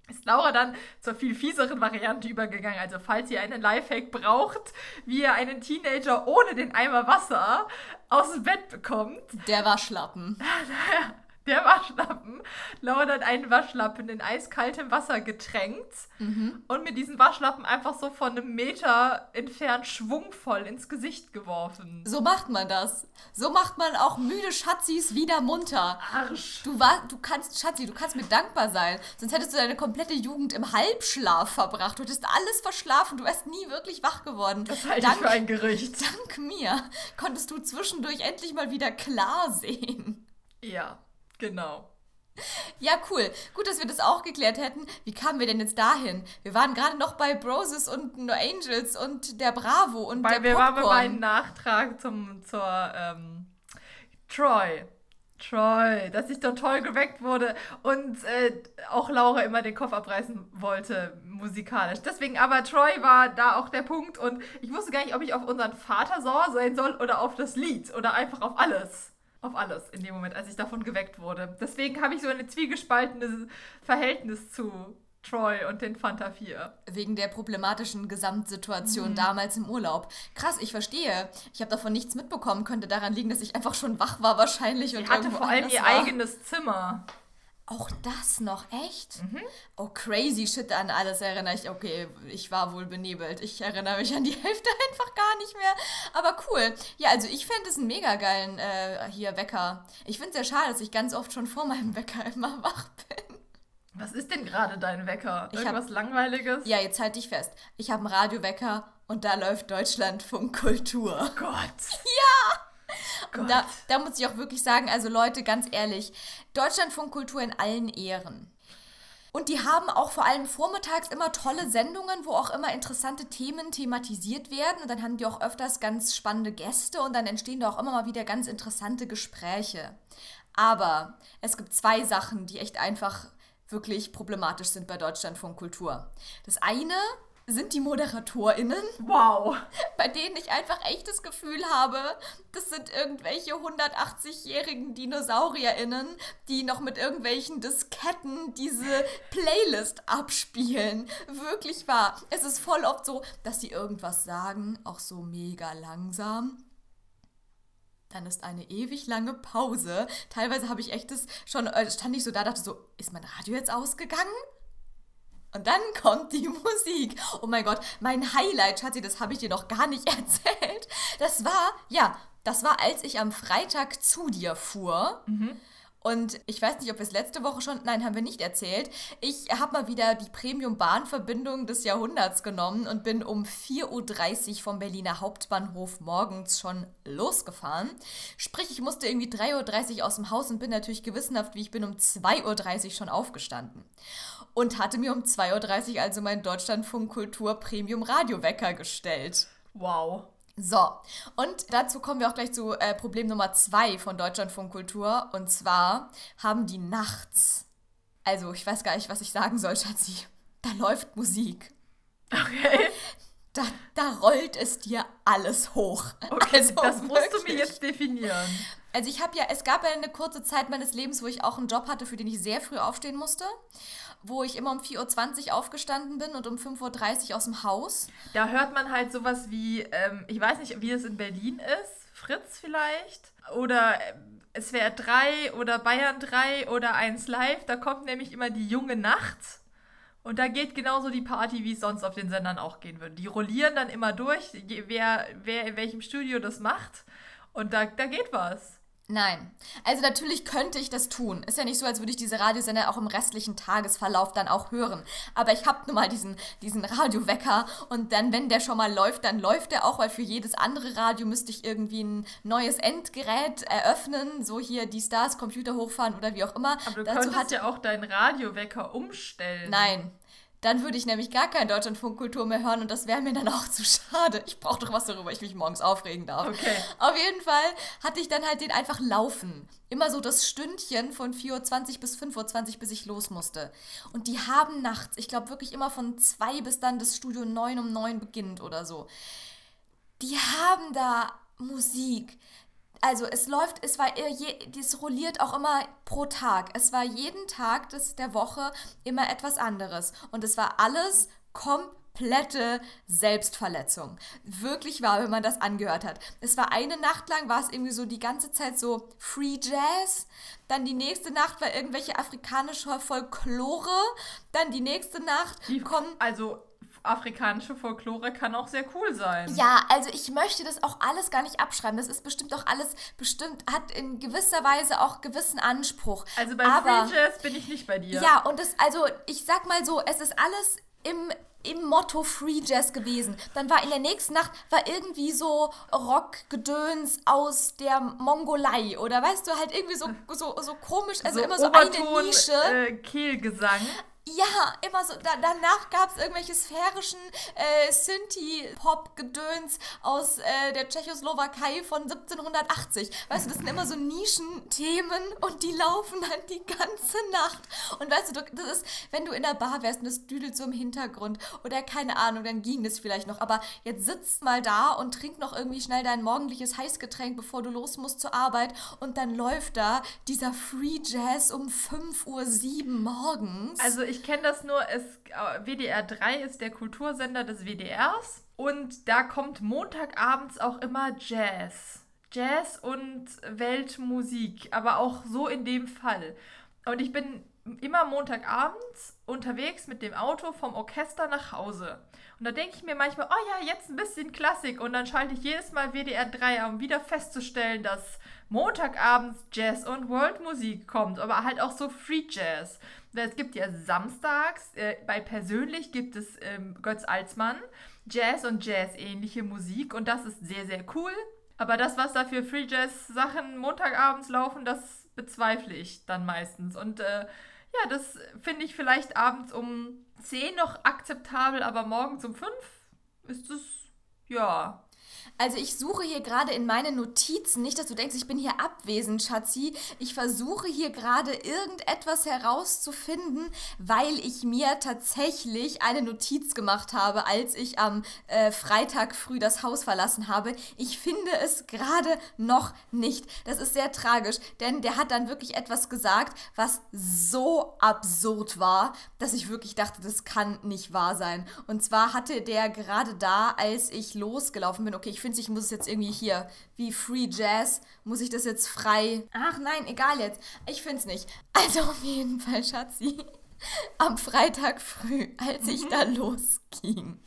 Ist Laura dann zur viel fieseren Variante übergegangen. Also falls ihr einen Lifehack braucht, wie ihr einen Teenager ohne den Eimer Wasser aus dem Bett bekommt, der Waschlappen. der Waschlappen. Laura hat einen Waschlappen in eiskaltem Wasser getränkt und mit diesem Waschlappen einfach so von einem Meter entfernt schwungvoll ins Gesicht geworfen. So macht man das. So macht man auch müde Schatzis wieder munter. Arsch. Du, war, du kannst, Schatzi, du kannst mir dankbar sein. Sonst hättest du deine komplette Jugend im Halbschlaf verbracht. Du hättest alles verschlafen. Du wärst nie wirklich wach geworden. Das halte ich für ein Gerücht. dank mir konntest du zwischendurch endlich mal wieder klar sehen. Ja, genau. Ja, cool. Gut, dass wir das auch geklärt hätten. Wie kamen wir denn jetzt dahin? Wir waren gerade noch bei Broses und No Angels und der Bravo und Weil der wir waren bei Popcorn. meinem Nachtrag zum, zur ähm, Troy. Troy, dass ich dort toll geweckt wurde und äh, auch Laura immer den Kopf abreißen wollte, musikalisch. Deswegen aber Troy war da auch der Punkt und ich wusste gar nicht, ob ich auf unseren Vater sauer sein soll oder auf das Lied oder einfach auf alles. Auf alles in dem Moment, als ich davon geweckt wurde. Deswegen habe ich so ein zwiegespaltenes Verhältnis zu Troy und den Fanta 4. Wegen der problematischen Gesamtsituation Mhm. damals im Urlaub. Krass, ich verstehe. Ich habe davon nichts mitbekommen. Könnte daran liegen, dass ich einfach schon wach war wahrscheinlich. Und Die hatte vor allem ihr war. eigenes Zimmer. Auch das noch, echt? Mhm. Oh, crazy shit, an alles erinnere ich. Okay, ich war wohl benebelt. Ich erinnere mich an die Hälfte einfach gar nicht mehr. Aber cool. Ja, also ich fände es einen mega geilen äh, hier Wecker. Ich finde es sehr schade, dass ich ganz oft schon vor meinem Wecker immer wach bin. Was ist denn gerade dein Wecker? Ich hab- Irgendwas Langweiliges? Ja, jetzt halt dich fest. Ich habe einen Radiowecker und da läuft Deutschlandfunk Kultur. Oh Gott. Und da, da muss ich auch wirklich sagen, also Leute, ganz ehrlich, Deutschlandfunk Kultur in allen Ehren. Und die haben auch vor allem vormittags immer tolle Sendungen, wo auch immer interessante Themen thematisiert werden. Und dann haben die auch öfters ganz spannende Gäste und dann entstehen da auch immer mal wieder ganz interessante Gespräche. Aber es gibt zwei Sachen, die echt einfach wirklich problematisch sind bei Deutschlandfunk Kultur. Das eine sind die ModeratorInnen Wow. bei denen ich einfach echt das Gefühl habe, das sind irgendwelche 180-jährigen DinosaurierInnen, die noch mit irgendwelchen Disketten diese Playlist abspielen. Wirklich wahr. Es ist voll oft so, dass sie irgendwas sagen, auch so mega langsam. Dann ist eine ewig lange Pause. Teilweise habe ich echt das schon, äh, stand ich so da, dachte so, ist mein Radio jetzt ausgegangen? Und dann kommt die Musik. Oh mein Gott, mein Highlight, Schatzi, das habe ich dir noch gar nicht erzählt. Das war, ja, das war, als ich am Freitag zu dir fuhr. Und ich weiß nicht, ob wir es letzte Woche schon, nein, haben wir nicht erzählt. Ich habe mal wieder die Premium-Bahnverbindung des Jahrhunderts genommen und bin um 4.30 Uhr vom Berliner Hauptbahnhof morgens schon losgefahren. Sprich, ich musste irgendwie 3.30 Uhr aus dem Haus und bin natürlich gewissenhaft, wie ich bin, um 2.30 Uhr schon aufgestanden. Und hatte mir um 2.30 Uhr also meinen Deutschlandfunk Kultur Premium Radiowecker gestellt. Wow. So, und dazu kommen wir auch gleich zu äh, Problem Nummer zwei von Deutschlandfunk Kultur. Und zwar haben die nachts, also ich weiß gar nicht, was ich sagen soll, Schatzi, da läuft Musik. Okay. Da, da rollt es dir alles hoch. Okay, also das musst wirklich. du mir jetzt definieren. Also ich habe ja, es gab ja eine kurze Zeit meines Lebens, wo ich auch einen Job hatte, für den ich sehr früh aufstehen musste wo ich immer um 4.20 Uhr aufgestanden bin und um 5.30 Uhr aus dem Haus. Da hört man halt sowas wie, ähm, ich weiß nicht, wie es in Berlin ist, Fritz vielleicht, oder äh, es wäre 3 oder Bayern 3 oder 1 Live, da kommt nämlich immer die junge Nacht. Und da geht genauso die Party, wie es sonst auf den Sendern auch gehen würde. Die rollieren dann immer durch, wer, wer in welchem Studio das macht. Und da, da geht was. Nein. Also natürlich könnte ich das tun. Ist ja nicht so, als würde ich diese Radiosender auch im restlichen Tagesverlauf dann auch hören. Aber ich habe nun mal diesen, diesen Radiowecker und dann, wenn der schon mal läuft, dann läuft der auch, weil für jedes andere Radio müsste ich irgendwie ein neues Endgerät eröffnen, so hier die Stars Computer hochfahren oder wie auch immer. Aber du Dazu könntest hat, ja auch deinen Radiowecker umstellen. Nein, dann würde ich nämlich gar kein Deutschlandfunkkultur mehr hören und das wäre mir dann auch zu schade. Ich brauche doch was, darüber ich mich morgens aufregen darf. Okay. Auf jeden Fall hatte ich dann halt den einfach laufen. Immer so das Stündchen von 4.20 Uhr bis 5.20 Uhr, bis ich los musste. Und die haben nachts, ich glaube wirklich immer von 2 bis dann das Studio 9 um 9 beginnt oder so. Die haben da Musik also es läuft, es war, das rolliert auch immer pro Tag. Es war jeden Tag des, der Woche immer etwas anderes. Und es war alles komplette Selbstverletzung. Wirklich war, wenn man das angehört hat. Es war eine Nacht lang, war es irgendwie so die ganze Zeit so Free Jazz. Dann die nächste Nacht war irgendwelche afrikanische Folklore. Dann die nächste Nacht die, kommen. Also afrikanische Folklore kann auch sehr cool sein. Ja, also ich möchte das auch alles gar nicht abschreiben. Das ist bestimmt auch alles, bestimmt, hat in gewisser Weise auch gewissen Anspruch. Also bei Aber, Free Jazz bin ich nicht bei dir. Ja, und das, also ich sag mal so, es ist alles im im Motto Free Jazz gewesen. Dann war in der nächsten Nacht war irgendwie so Rockgedöns aus der Mongolei oder weißt du halt irgendwie so so, so komisch, also so immer so Oberton, eine Nische. Äh, Kehlgesang. Ja, immer so. Da, danach gab es irgendwelche sphärischen äh, Synthie-Pop-Gedöns aus äh, der Tschechoslowakei von 1780. Weißt du, das sind immer so Nischenthemen und die laufen dann die ganze Nacht. Und weißt du, das ist, wenn du in der Bar wärst und das düdelt so im Hintergrund oder keine Ahnung, dann ging das vielleicht noch. Aber jetzt sitzt mal da und trink noch irgendwie schnell dein morgendliches Heißgetränk, bevor du los musst zur Arbeit und dann läuft da dieser Free Jazz um 5.07 Uhr morgens. Also ich ich kenne das nur, es, WDR 3 ist der Kultursender des WDRs und da kommt Montagabends auch immer Jazz. Jazz und Weltmusik, aber auch so in dem Fall. Und ich bin immer Montagabends unterwegs mit dem Auto vom Orchester nach Hause. Und da denke ich mir manchmal, oh ja, jetzt ein bisschen Klassik. Und dann schalte ich jedes Mal WDR 3 um wieder festzustellen, dass Montagabends Jazz und Worldmusik kommt, aber halt auch so Free Jazz. Es gibt ja samstags, äh, bei Persönlich gibt es ähm, Götz Alsmann, Jazz und Jazz-ähnliche Musik und das ist sehr, sehr cool. Aber das, was da für Free Jazz-Sachen Montagabends laufen, das bezweifle ich dann meistens. Und äh, ja, das finde ich vielleicht abends um 10 noch akzeptabel, aber morgens um 5 ist es, ja, also ich suche hier gerade in meinen Notizen, nicht, dass du denkst, ich bin hier abwesend, Schatzi. Ich versuche hier gerade irgendetwas herauszufinden, weil ich mir tatsächlich eine Notiz gemacht habe, als ich am äh, Freitag früh das Haus verlassen habe. Ich finde es gerade noch nicht. Das ist sehr tragisch, denn der hat dann wirklich etwas gesagt, was so absurd war, dass ich wirklich dachte, das kann nicht wahr sein. Und zwar hatte der gerade da, als ich losgelaufen bin, okay, ich finde, ich muss es jetzt irgendwie hier, wie Free Jazz, muss ich das jetzt frei. Ach nein, egal jetzt. Ich finde es nicht. Also auf jeden Fall, Schatzi. Am Freitag früh, als ich mhm. da losging,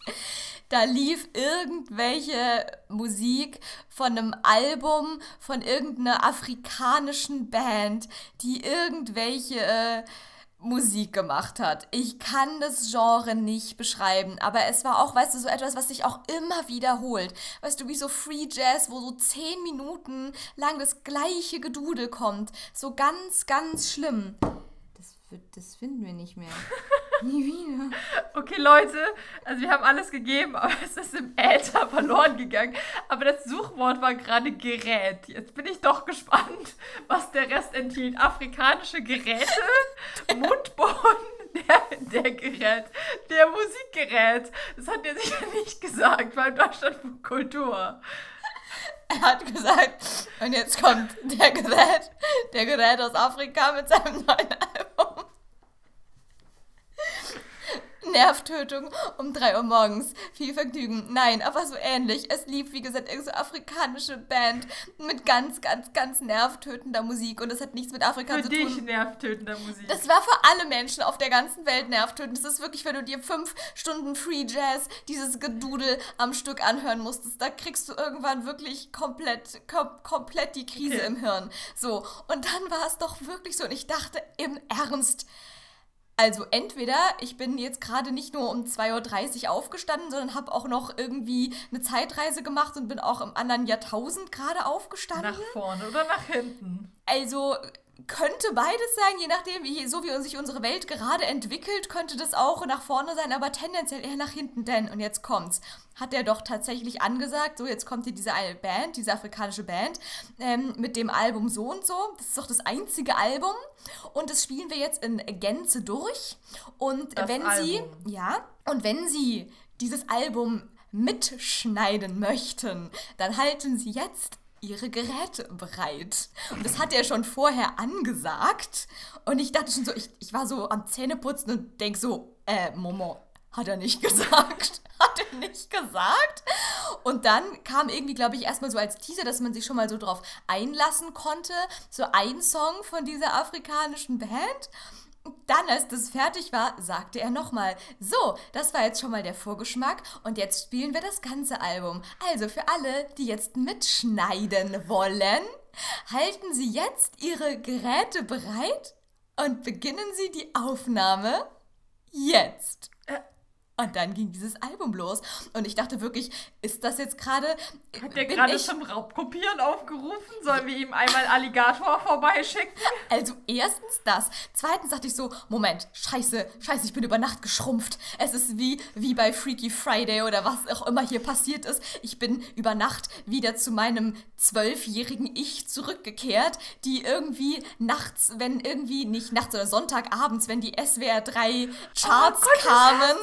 da lief irgendwelche Musik von einem Album von irgendeiner afrikanischen Band, die irgendwelche äh, Musik gemacht hat. Ich kann das Genre nicht beschreiben, aber es war auch, weißt du, so etwas, was sich auch immer wiederholt. Weißt du, wie so Free Jazz, wo so zehn Minuten lang das gleiche Gedudel kommt. So ganz, ganz schlimm. Das, finden wir nicht mehr. Nie wieder. Okay, Leute, also wir haben alles gegeben, aber es ist im Äther verloren gegangen. Aber das Suchwort war gerade Gerät. Jetzt bin ich doch gespannt, was der Rest enthielt. Afrikanische Geräte, Mundboden, der, der Gerät, der Musikgerät. Das hat er sicher nicht gesagt beim Deutschlandfunk Kultur. Er hat gesagt, und jetzt kommt der Gerät, der Gerät aus Afrika mit seinem neuen Album. Nervtötung um 3 Uhr morgens. Viel Vergnügen. Nein, aber so ähnlich. Es lief, wie gesagt, irgendeine so afrikanische Band mit ganz, ganz, ganz nervtötender Musik. Und es hat nichts mit Afrika Für zu dich tun. nervtötender Musik. Das war für alle Menschen auf der ganzen Welt nervtötend. Das ist wirklich, wenn du dir fünf Stunden Free Jazz, dieses Gedudel am Stück anhören musstest, da kriegst du irgendwann wirklich komplett, kom komplett die Krise Okay. im Hirn. So, und dann war es doch wirklich so. Und ich dachte im Ernst, also entweder ich bin jetzt gerade nicht nur um 2.30 Uhr aufgestanden, sondern habe auch noch irgendwie eine Zeitreise gemacht und bin auch im anderen Jahrtausend gerade aufgestanden. nach vorne oder nach hinten? Also könnte beides sein, je nachdem, wie, so wie sich unsere Welt gerade entwickelt, könnte das auch nach vorne sein, aber tendenziell eher nach hinten. Denn, und jetzt kommt's, hat er doch tatsächlich angesagt, so jetzt kommt hier diese eine Band, diese afrikanische Band, ähm, mit dem Album so und so. Das ist doch das einzige Album. Und das spielen wir jetzt in Gänze durch. Und Das wenn sie, Album. ja, und wenn sie dieses Album mitschneiden möchten, dann halten sie jetzt ihre Geräte bereit. Und das hat er schon vorher angesagt. Und ich dachte schon so, ich, ich war so am Zähneputzen und denk so, äh, Momo, hat er nicht gesagt. Er nicht gesagt. Und dann kam irgendwie, glaube ich, erstmal so als Teaser, dass man sich schon mal so drauf einlassen konnte. So ein Song von dieser afrikanischen Band. Dann, als das fertig war, sagte er nochmal, so, das war jetzt schon mal der Vorgeschmack und jetzt spielen wir das ganze Album. Also für alle, die jetzt mitschneiden wollen, halten Sie jetzt Ihre Geräte bereit und beginnen Sie die Aufnahme jetzt. Und dann ging dieses Album los. Und ich dachte wirklich, ist das jetzt gerade. Hat der gerade ich- zum Raubkopieren aufgerufen? Sollen wir ihm einmal Alligator vorbeischicken? Also erstens das. Zweitens dachte ich so, Moment, scheiße, scheiße, ich bin über Nacht geschrumpft. Es ist wie, wie bei Freaky Friday oder was auch immer hier passiert ist. Ich bin über Nacht wieder zu meinem zwölfjährigen Ich zurückgekehrt, die irgendwie nachts, wenn irgendwie, nicht nachts oder Sonntagabends, wenn die SWR 3 Charts Oh Gott, kamen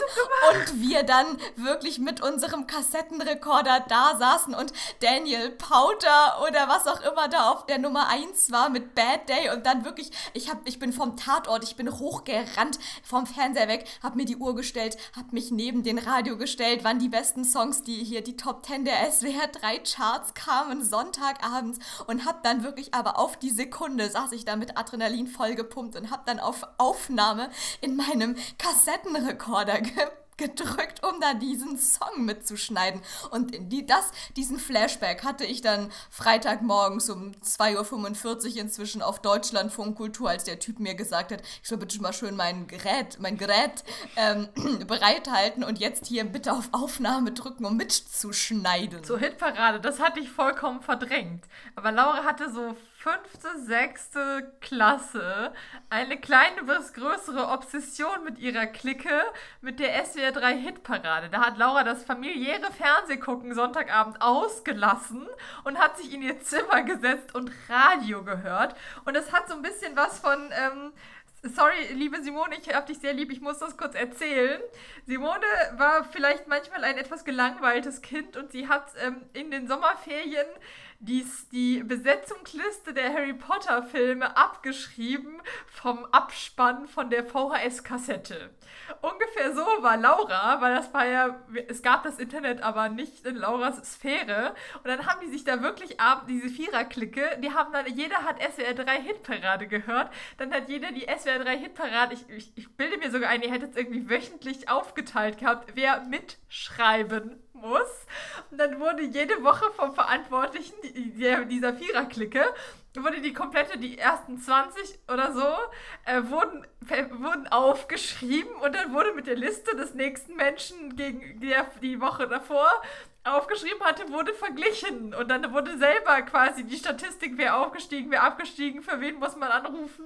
und wir dann wirklich mit unserem Kassettenrekorder da saßen und Daniel Powter oder was auch immer da auf der Nummer 1 war mit Bad Day und dann wirklich, ich, hab, ich bin vom Tatort, ich bin hochgerannt vom Fernseher weg, hab mir die Uhr gestellt, hab mich neben den Radio gestellt, wann die besten Songs, die hier die Top 10 der SWR 3 Charts kamen, Sonntagabends und hab dann wirklich aber auf die Sekunde saß ich da mit Adrenalin vollgepumpt und hab dann auf Aufnahme in meinem Kassettenrekorder ge gedrückt, um da diesen Song mitzuschneiden. Und die, das, diesen Flashback hatte ich dann Freitagmorgens um 2.45 Uhr inzwischen auf Deutschlandfunk Kultur, als der Typ mir gesagt hat, ich soll bitte mal schön mein Gerät, mein Gerät ähm, bereithalten und jetzt hier bitte auf Aufnahme drücken, um mitzuschneiden. So Hitparade, das hatte ich vollkommen verdrängt. Aber Laura hatte so fünfte, sechste Klasse eine kleine bis größere Obsession mit ihrer Clique mit der SWR 3 Hitparade. Da hat Laura das familiäre Fernsehgucken Sonntagabend ausgelassen und hat sich in ihr Zimmer gesetzt und Radio gehört. Und das hat so ein bisschen was von... Ähm, Sorry, liebe Simone, ich hab dich sehr lieb, ich muss das kurz erzählen. Simone war vielleicht manchmal ein etwas gelangweiltes Kind und sie hat ähm, in den Sommerferien dies, die Besetzungsliste der Harry Potter Filme abgeschrieben vom Abspann von der VHS-Kassette. Ungefähr so war Laura, weil das war ja, es gab das Internet aber nicht in Lauras Sphäre. Und dann haben die sich da wirklich abends, diese Vierer-Clique, die haben dann, jeder hat SWR 3 Hitparade gehört. Dann hat jeder die SWR 3 Hitparade, ich, ich, ich bilde mir sogar ein, ihr hättet es irgendwie wöchentlich aufgeteilt gehabt, wer mitschreiben muss. Und dann wurde jede Woche vom Verantwortlichen dieser Vierer-Clique wurde die komplette, die ersten 20 oder so, äh, wurden, wurden aufgeschrieben und dann wurde mit der Liste des nächsten Menschen, gegen der die Woche davor aufgeschrieben hatte, wurde verglichen. Und dann wurde selber quasi die Statistik, wer aufgestiegen, wer abgestiegen, für wen muss man anrufen,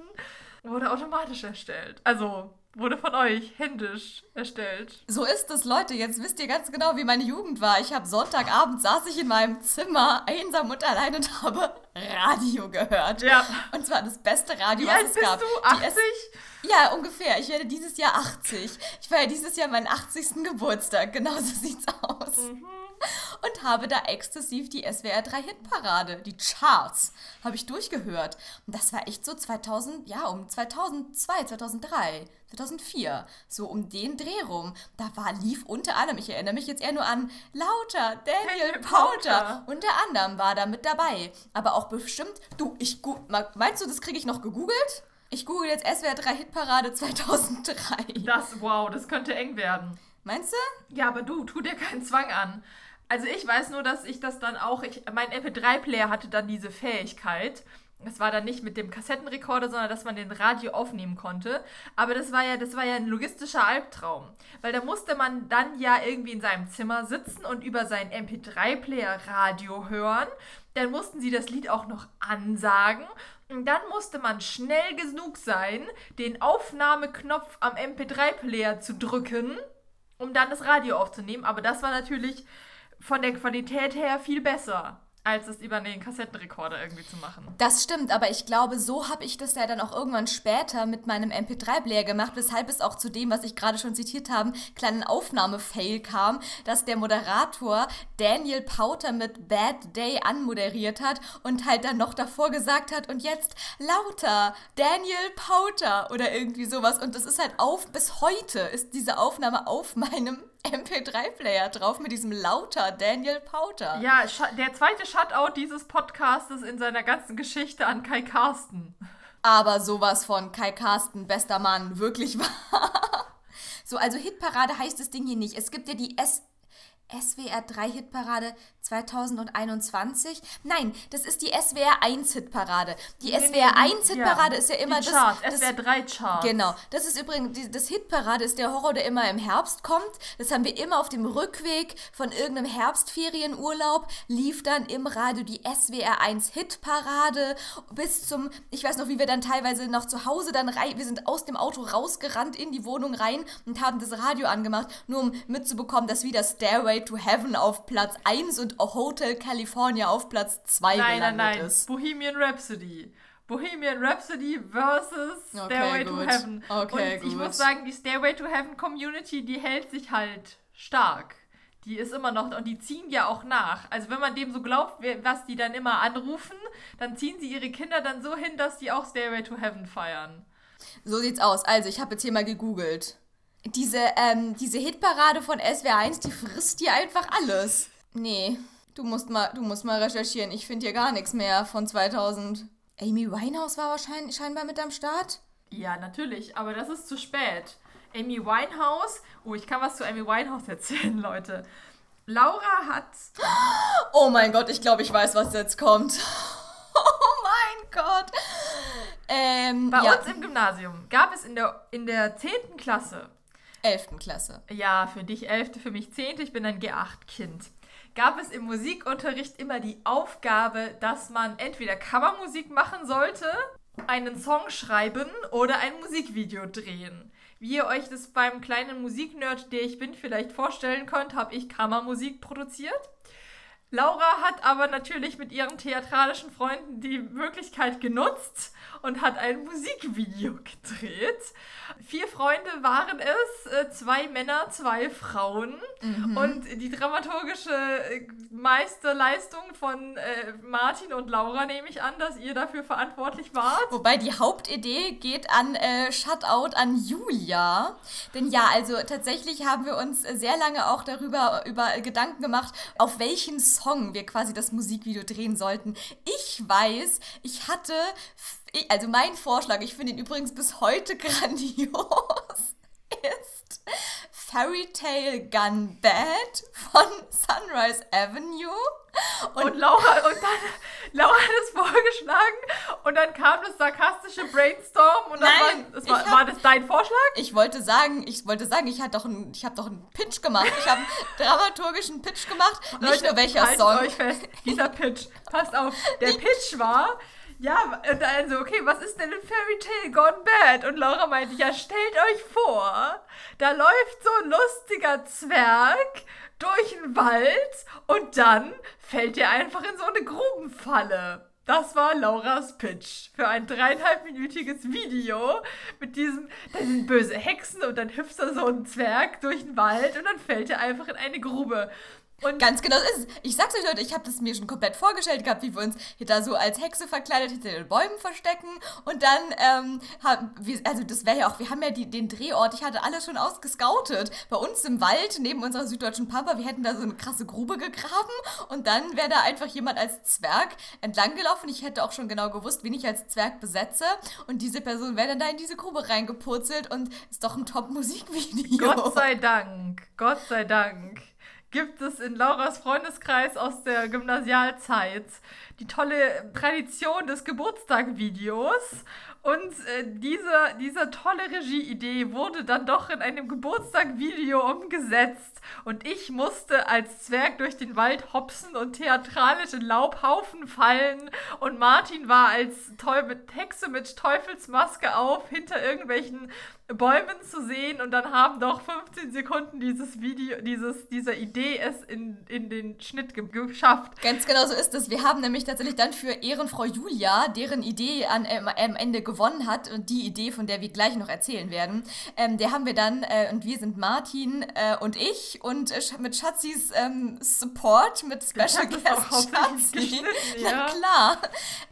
wurde automatisch erstellt. Also, wurde von euch händisch erstellt. So ist es, Leute. Jetzt wisst ihr ganz genau, wie meine Jugend war. Ich habe Sonntagabend saß ich in meinem Zimmer einsam und allein und habe Radio gehört. Ja. Und zwar das beste Radio, Wie was alt es bist gab. du? Die 80? Ja, ungefähr. Ich werde dieses Jahr 80. Ich feiere dieses Jahr meinen 80. Geburtstag. Genau so sieht's aus. Mhm. Und habe da exzessiv die SWR 3 Hitparade, die Charts, habe ich durchgehört. Und das war echt so 2000, ja, um 2002, 2003, 2004, so um den Dreh rum. Da war, lief unter anderem, ich erinnere mich jetzt eher nur an Lauter, Daniel Daniel. Powter. Unter anderem war da mit dabei. Aber auch bestimmt, du, ich, meinst du, das kriege ich noch gegoogelt? Ich google jetzt SWR 3 Hitparade 2003. Das, wow, das könnte eng werden. Meinst du? Ja, aber du, tu dir keinen Zwang an. Also ich weiß nur, dass ich das dann auch, ich, mein MP3-Player hatte dann diese Fähigkeit. Es war dann nicht mit dem Kassettenrekorder, sondern dass man den Radio aufnehmen konnte. Aber das war ja, das war ja ein logistischer Albtraum. Weil da musste man dann ja irgendwie in seinem Zimmer sitzen und über seinen MP3-Player Radio hören. Dann mussten sie das Lied auch noch ansagen. Dann musste man schnell genug sein, den Aufnahmeknopf am MP3-Player zu drücken um dann das Radio aufzunehmen. Aber das war natürlich von der Qualität her viel besser, als es über den Kassettenrekorder irgendwie zu machen. Das stimmt, aber ich glaube, so habe ich das ja dann auch irgendwann später mit meinem MP3-Player gemacht, weshalb es auch zu dem, was ich gerade schon zitiert habe, kleinen Aufnahmefail kam, dass der Moderator Daniel Powter mit Bad Day anmoderiert hat und halt dann noch davor gesagt hat und jetzt lauter Daniel Powter oder irgendwie sowas und das ist halt auf, bis heute ist diese Aufnahme auf meinem MP3-Player drauf mit diesem lauter Daniel Powter. Ja, der zweite Shutout dieses Podcastes in seiner ganzen Geschichte an Kai Carsten. Aber sowas von Kai Carsten, bester Mann, wirklich wahr. So, also Hitparade heißt das Ding hier nicht. Es gibt ja die S SWR 3 Hitparade 2021. Nein, das ist die SWR 1 Hitparade. Die Nee, nee, SWR 1 die- Hitparade ja, ist ja immer die das, Charts, das SWR 3 Charts. Genau, das ist übrigens, die- das Hitparade ist der Horror, der immer im Herbst kommt. Das haben wir immer auf dem Rückweg von irgendeinem Herbstferienurlaub, lief dann im Radio die SWR 1 Hitparade bis zum, ich weiß noch, wie wir dann teilweise noch zu Hause dann rein, wir sind aus dem Auto rausgerannt in die Wohnung rein und haben das Radio angemacht, nur um mitzubekommen, dass wieder Stairway to Heaven auf Platz 1 und Hotel California auf Platz 2 Nein, nein, gelandet nein. ist. Bohemian Rhapsody. Bohemian Rhapsody versus Okay, Stairway to gut. Heaven. Okay, Und ich gut. muss sagen, die Stairway to Heaven Community, die hält sich halt stark. Die ist immer noch, und die ziehen ja auch nach. Also wenn man dem so glaubt, was die dann immer anrufen, dann ziehen sie ihre Kinder dann so hin, dass die auch Stairway to Heaven feiern. So sieht's aus. Also, ich habe jetzt hier mal gegoogelt. Diese, ähm, diese Hitparade von SWR1, die frisst dir einfach alles. Nee, du musst mal, du musst mal recherchieren. Ich finde hier gar nichts mehr von 2000. Amy Winehouse war wahrscheinlich scheinbar mit am Start. Ja, natürlich, aber das ist zu spät. Amy Winehouse, oh, ich kann was zu Amy Winehouse erzählen, Leute. Laura hat Oh mein Gott, ich glaube, ich weiß, was jetzt kommt. Oh mein Gott. Ähm, Bei ja, uns im Gymnasium gab es in der, in der 10. Klasse, 11. Klasse. ja, für dich 11., für mich 10., ich bin ein G8-Kind, gab es im Musikunterricht immer die Aufgabe, dass man entweder Kammermusik machen sollte, einen Song schreiben oder ein Musikvideo drehen. Wie ihr euch das beim kleinen Musiknerd, der ich bin, vielleicht vorstellen könnt, habe ich Kammermusik produziert. Laura hat aber natürlich mit ihren theatralischen Freunden die Möglichkeit genutzt und hat ein Musikvideo gedreht. Vier Freunde waren es, äh, zwei Männer, zwei Frauen. Und die dramaturgische äh, Meisterleistung von äh, Martin und Laura nehme ich an, dass ihr dafür verantwortlich wart. Wobei die Hauptidee geht an äh, Shutout an Julia. Denn ja, also tatsächlich haben wir uns sehr lange auch darüber über Gedanken gemacht, auf welchen Song wir quasi das Musikvideo drehen sollten. Ich weiß, ich hatte, ich- also mein Vorschlag, ich finde ihn übrigens bis heute grandios, ist Fairy Tale Gun Bad von Sunrise Avenue. Und Laura, und dann, Laura hat es vorgeschlagen und dann kam das sarkastische Brainstorm und dann Nein, war, das war, hab- war das dein Vorschlag? Ich wollte sagen, ich wollte sagen, ich hatte doch einen, ich habe doch einen Pitch gemacht. Ich habe einen dramaturgischen Pitch gemacht. Nicht Leute, nur welcher Song. euch fest, dieser Pitch, passt auf, der Pitch war, Ja, und also, okay, was ist denn in Fairy Tale Gone Bad? Und Laura meinte, ja, stellt euch vor, da läuft so ein lustiger Zwerg durch den Wald und dann fällt er einfach in so eine Grubenfalle. Das war Lauras Pitch für ein dreieinhalbminütiges Video mit diesem, da sind böse Hexen und dann hüpft da so ein Zwerg durch den Wald und dann fällt er einfach in eine Grube. Und Ganz genau ist es. Ich sag's euch, Leute, ich habe das mir schon komplett vorgestellt gehabt, wie wir uns hier da so als Hexe verkleidet hinter den Bäumen verstecken. Und dann, ähm, haben wir, also das wäre ja auch, wir haben ja die, den Drehort, ich hatte alles schon ausgescoutet. Bei uns im Wald, neben unserer süddeutschen Pampa, wir hätten da so eine krasse Grube gegraben. Und dann wäre da einfach jemand als Zwerg entlang gelaufen. Ich hätte auch schon genau gewusst, wen ich als Zwerg besetze. Und diese Person wäre dann da in diese Grube reingepurzelt und ist doch ein Top-Musikvideo. Gott sei Dank. Gott sei Dank gibt es in Lauras Freundeskreis aus der Gymnasialzeit die tolle Tradition des Geburtstagvideos. Und äh, diese, diese tolle Regieidee wurde dann doch in einem Geburtstagvideo umgesetzt. Und ich musste als Zwerg durch den Wald hopsen und theatralisch in Laubhaufen fallen. Und Martin war als Teu mit Hexe mit Teufelsmaske auf hinter irgendwelchen Bäumen zu sehen und dann haben doch 15 Sekunden dieses Video, dieses, dieser Idee es in, in den Schnitt ge geschafft. Ganz genau so ist es. Wir haben nämlich tatsächlich dann für Ehrenfrau Julia, deren Idee an, ähm, am Ende gewonnen hat und die Idee, von der wir gleich noch erzählen werden, ähm, der haben wir dann, äh, und wir sind Martin äh, und ich und äh, mit Schatzis ähm, Support, mit Special Guest Schatzi, ja. na klar,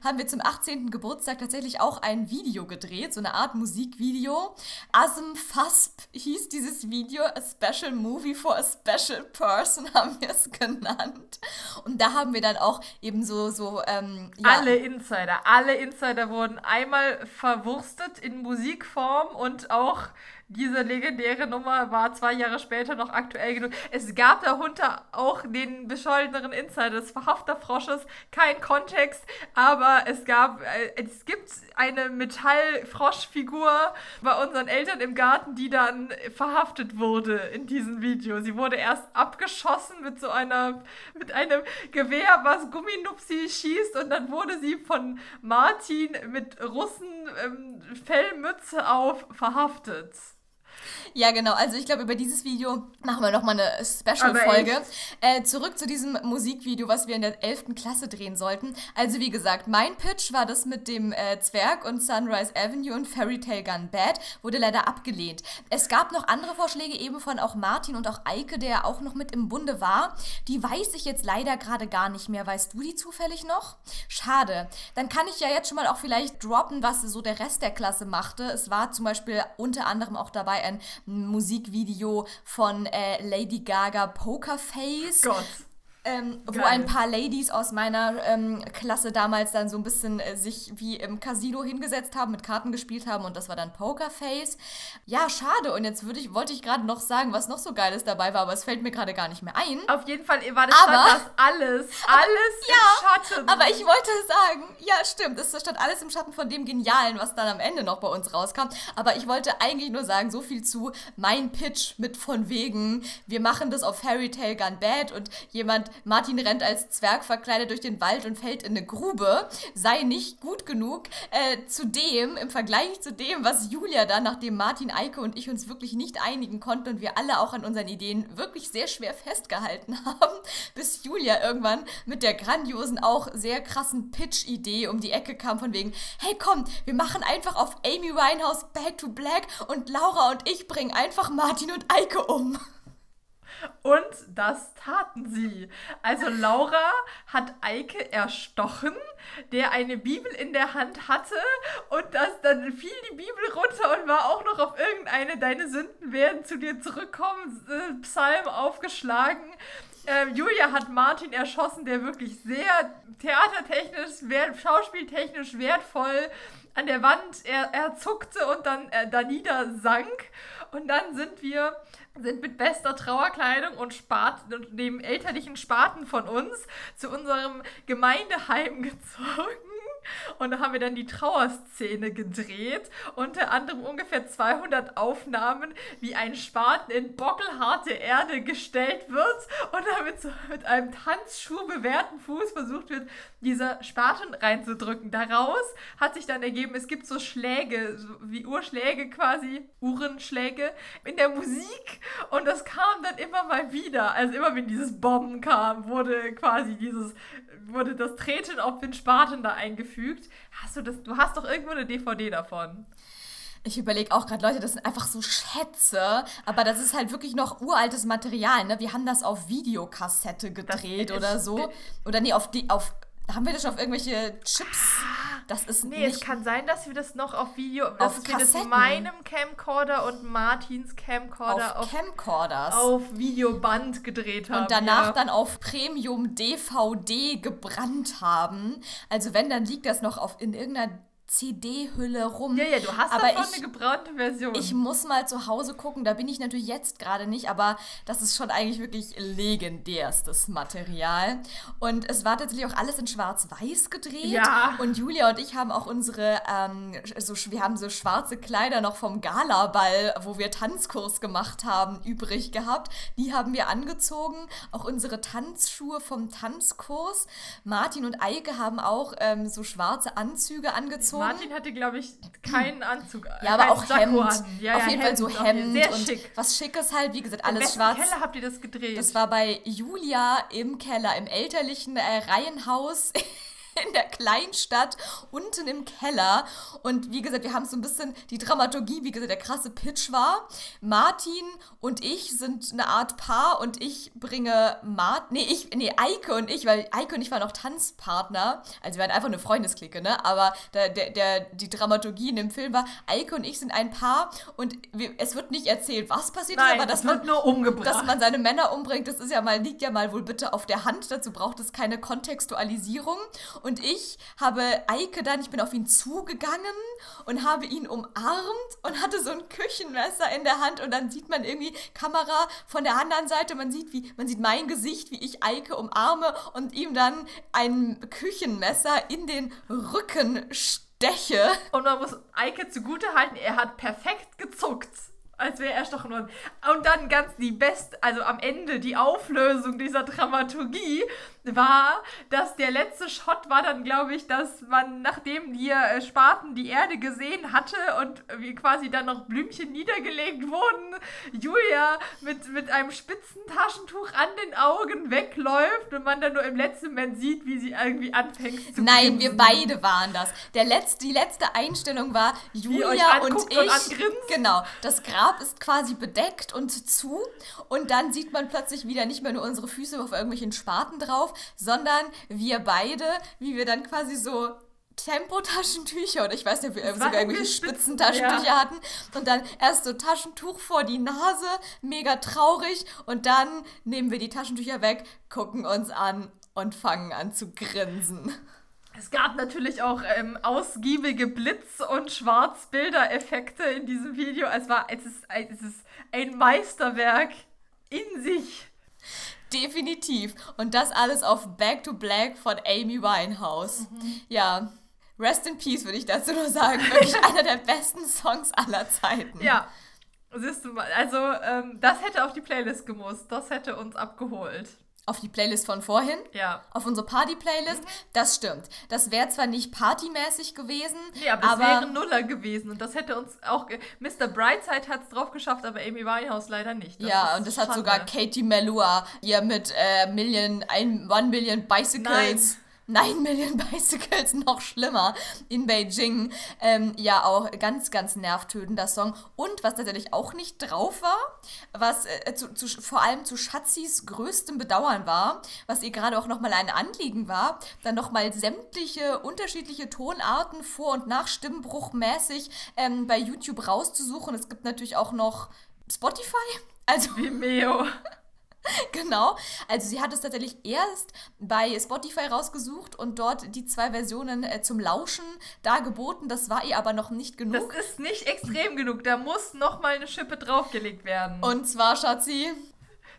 haben wir zum 18. Geburtstag tatsächlich auch ein Video gedreht, so eine Art Musikvideo Asm Fasp hieß dieses Video, a special movie for a special person, haben wir es genannt. Und da haben wir dann auch eben so, so ähm, ja. Alle Insider, alle Insider wurden einmal verwurstet in Musikform und auch diese legendäre Nummer war zwei Jahre später noch aktuell genug. Es gab darunter auch den bescholteneren Insider des Verhafterfrosches. Kein Kontext, aber es gab, äh, es gibt eine Metallfroschfigur bei unseren Eltern im Garten, die dann verhaftet wurde in diesem Video. Sie wurde erst abgeschossen mit so einer, mit einem Gewehr, was Gumminupsi schießt und dann wurde sie von Martin mit Russen ähm, Fellmütze auf verhaftet. Ja, genau. Also ich glaube, über dieses Video machen wir nochmal eine Special-Folge. Äh, zurück zu diesem Musikvideo, was wir in der 11. Klasse drehen sollten. Also wie gesagt, mein Pitch war das mit dem äh, Zwerg und Sunrise Avenue und Fairy Tale Gun Bad. Wurde leider abgelehnt. Es gab noch andere Vorschläge, eben von auch Martin und auch Eike, der auch noch mit im Bunde war. Die weiß ich jetzt leider gerade gar nicht mehr. Weißt du die zufällig noch? Schade. Dann kann ich ja jetzt schon mal auch vielleicht droppen, was so der Rest der Klasse machte. Es war zum Beispiel unter anderem auch dabei ein Musikvideo von äh, Lady Gaga Pokerface. Gott. Ähm, wo ein paar Ladies aus meiner ähm, Klasse damals dann so ein bisschen äh, sich wie im Casino hingesetzt haben, mit Karten gespielt haben und das war dann Pokerface. Ja, schade. Und jetzt ich, wollte ich gerade noch sagen, was noch so Geiles dabei war, aber es fällt mir gerade gar nicht mehr ein. Auf jeden Fall war das, aber, das alles, alles aber, ja, im Schatten. Aber ich wollte sagen, ja, stimmt, es stand alles im Schatten von dem Genialen, was dann am Ende noch bei uns rauskam. Aber ich wollte eigentlich nur sagen, so viel zu mein Pitch mit von wegen, wir machen das auf Fairy Tale Gun Bad und jemand Martin rennt als Zwerg verkleidet durch den Wald und fällt in eine Grube, sei nicht gut genug. Äh, zu dem, im Vergleich zu dem, was Julia dann, nachdem Martin, Eike und ich uns wirklich nicht einigen konnten und wir alle auch an unseren Ideen wirklich sehr schwer festgehalten haben, bis Julia irgendwann mit der grandiosen, auch sehr krassen Pitch-Idee um die Ecke kam von wegen, hey komm, wir machen einfach auf Amy Winehouse Back to Black und Laura und ich bringen einfach Martin und Eike um. Und das taten sie. Also Laura hat Eike erstochen, der eine Bibel in der Hand hatte und das, dann fiel die Bibel runter und war auch noch auf irgendeine Deine Sünden werden zu dir zurückkommen, äh, Psalm aufgeschlagen. Ähm, Julia hat Martin erschossen, der wirklich sehr theatertechnisch, wert, schauspieltechnisch wertvoll an der Wand, er, er zuckte und dann äh, da niedersank. Und dann sind wir sind mit bester Trauerkleidung und, Spaten, und dem elterlichen Spaten von uns zu unserem Gemeindeheim gezogen Und da haben wir dann die Trauerszene gedreht. Unter anderem ungefähr 200 Aufnahmen, wie ein Spaten in bockelharte Erde gestellt wird und damit so mit einem Tanzschuh bewehrten Fuß versucht wird, dieser Spaten reinzudrücken. Daraus hat sich dann ergeben, es gibt so Schläge, so wie Urschläge quasi, Uhrenschläge in der Musik. Und das kam dann immer mal wieder. Also immer wenn dieses Bomben kam, wurde quasi dieses, wurde das Treten auf den Spaten da eingefügt. Hast du das, du hast doch irgendwo eine DVD davon. Ich überlege auch gerade, Leute, das sind einfach so Schätze, aber das ist halt wirklich noch uraltes Material, ne? Wir haben das auf Videokassette gedreht oder so. Oder nee, auf die, auf haben wir das schon auf irgendwelche Chips? Das ist nee, nicht. es kann sein, dass wir das noch auf Video, auf wir das meinem Camcorder und Martins Camcorder auf, auf Camcorders auf Videoband gedreht haben. Und danach ja. dann auf Premium DVD gebrannt haben. Also wenn, dann liegt das noch auf in irgendeiner CD-Hülle rum. Ja, ja, du hast aber davon ich, eine gebrannte Version. Ich muss mal zu Hause gucken, da bin ich natürlich jetzt gerade nicht, aber das ist schon eigentlich wirklich legendärstes Material. Und es war tatsächlich auch alles in schwarz-weiß gedreht. Ja. Und Julia und ich haben auch unsere, ähm, so, wir haben so schwarze Kleider noch vom Galaball, wo wir Tanzkurs gemacht haben, übrig gehabt. Die haben wir angezogen. Auch unsere Tanzschuhe vom Tanzkurs. Martin und Eike haben auch ähm, so schwarze Anzüge angezogen angezogen. Martin hatte, glaube ich, keinen Anzug. Ja, aber auch Sakko Hemd. An. Ja, auf ja, jeden Hemd Fall so Hemd. Sehr und schick. Was Schickes halt, wie gesagt, alles schwarz. In Keller habt ihr das gedreht? Das war bei Julia im Keller, im elterlichen äh, Reihenhaus in der Kleinstadt, unten im Keller. Und wie gesagt, wir haben so ein bisschen die Dramaturgie, wie gesagt, der krasse Pitch war. Martin und ich sind eine Art Paar und ich bringe Martin, nee, ich, nee, Eike und ich, weil Eike und ich waren auch Tanzpartner. Also wir waren einfach eine Freundesklicke, ne? Aber der, der, der, die Dramaturgie in dem Film war, Eike und ich sind ein Paar und wir, es wird nicht erzählt, was passiert Nein, ist, aber dass man, nur umgebracht. dass man seine Männer umbringt, das ist ja mal, liegt ja mal wohl bitte auf der Hand. Dazu braucht es keine Kontextualisierung. Und ich habe Eike dann, ich bin auf ihn zugegangen und habe ihn umarmt und hatte so ein Küchenmesser in der Hand. Und dann sieht man irgendwie Kamera von der anderen Seite, man sieht wie man sieht mein Gesicht, wie ich Eike umarme und ihm dann ein Küchenmesser in den Rücken steche. Und man muss Eike zugute halten, er hat perfekt gezuckt als wäre er erstochen worden. Und dann ganz die best, also am Ende die Auflösung dieser Dramaturgie war, dass der letzte Shot war dann, glaube ich, dass man, nachdem die äh, Spaten die Erde gesehen hatte und wie quasi dann noch Blümchen niedergelegt wurden, Julia mit, mit einem spitzen Taschentuch an den Augen wegläuft und man dann nur im letzten Moment sieht, wie sie irgendwie anfängt zu Nein, grinsen. wir beide waren das. Der letzte, die letzte Einstellung war Julia und ich. Und genau, das Grab ist quasi bedeckt und zu und dann sieht man plötzlich wieder nicht mehr nur unsere Füße auf irgendwelchen Spaten drauf, sondern wir beide, wie wir dann quasi so Tempotaschentücher oder ich weiß nicht, ob wir das sogar irgendwelche Spitzentaschentücher ja. hatten und dann erst so Taschentuch vor die Nase, mega traurig und dann nehmen wir die Taschentücher weg, gucken uns an und fangen an zu grinsen. Es gab natürlich auch ähm, ausgiebige Blitz- und Schwarzbilder-Effekte in diesem Video. Es war, es ist, es ist ein Meisterwerk in sich. Definitiv. Und das alles auf Back to Black von Amy Winehouse. Mhm. Ja, Rest in Peace würde ich dazu nur sagen. Wirklich einer der besten Songs aller Zeiten. Ja. Siehst du mal, also ähm, das hätte auf die Playlist gemusst. Das hätte uns abgeholt. Auf die Playlist von vorhin? Ja. Auf unsere Party-Playlist? Mhm. Das stimmt. Das wäre zwar nicht partymäßig gewesen, nee, aber, aber es wäre Nuller gewesen und das hätte uns auch. Mr. Brightside hat es drauf geschafft, aber Amy Winehouse leider nicht. Das ja, und das hat sogar Katie Melua hier mit äh, Million, ein, One Million Bicycles. Nein 9 Million Bicycles, noch schlimmer, in Beijing. Ähm, ja, auch ganz, ganz nervtötender Song. Und was tatsächlich auch nicht drauf war, was äh, zu, zu, vor allem zu Schatzis größtem Bedauern war, was ihr gerade auch nochmal ein Anliegen war, dann nochmal sämtliche unterschiedliche Tonarten vor- und nach Stimmbruch mäßig ähm, bei YouTube rauszusuchen. Es gibt natürlich auch noch Spotify. Also Vimeo. genau. Also sie hat es tatsächlich erst bei Spotify rausgesucht und dort die zwei Versionen äh, zum Lauschen dargeboten. Das war ihr aber noch nicht genug. Das ist nicht extrem genug. Da muss noch mal eine Schippe draufgelegt werden. Und zwar, Schatzi,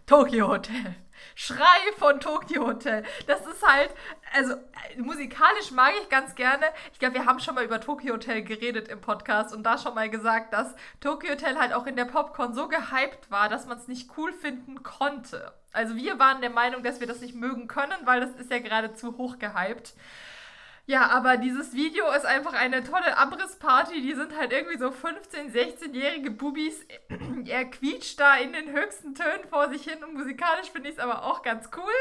Tokyo Hotel. Schrei von Tokyo Hotel. Das ist halt, also äh, musikalisch mag ich ganz gerne. Ich glaube, wir haben schon mal über Tokyo Hotel geredet im Podcast und da schon mal gesagt, dass Tokyo Hotel halt auch in der Popcorn so gehypt war, dass man es nicht cool finden konnte. Also wir waren der Meinung, dass wir das nicht mögen können, weil das ist ja gerade zu hoch gehypt. Ja, aber dieses Video ist einfach eine tolle Abrissparty. Die sind halt irgendwie so 15-, 16-jährige Bubis. er quietscht da in den höchsten Tönen vor sich hin und musikalisch finde ich es aber auch ganz cool.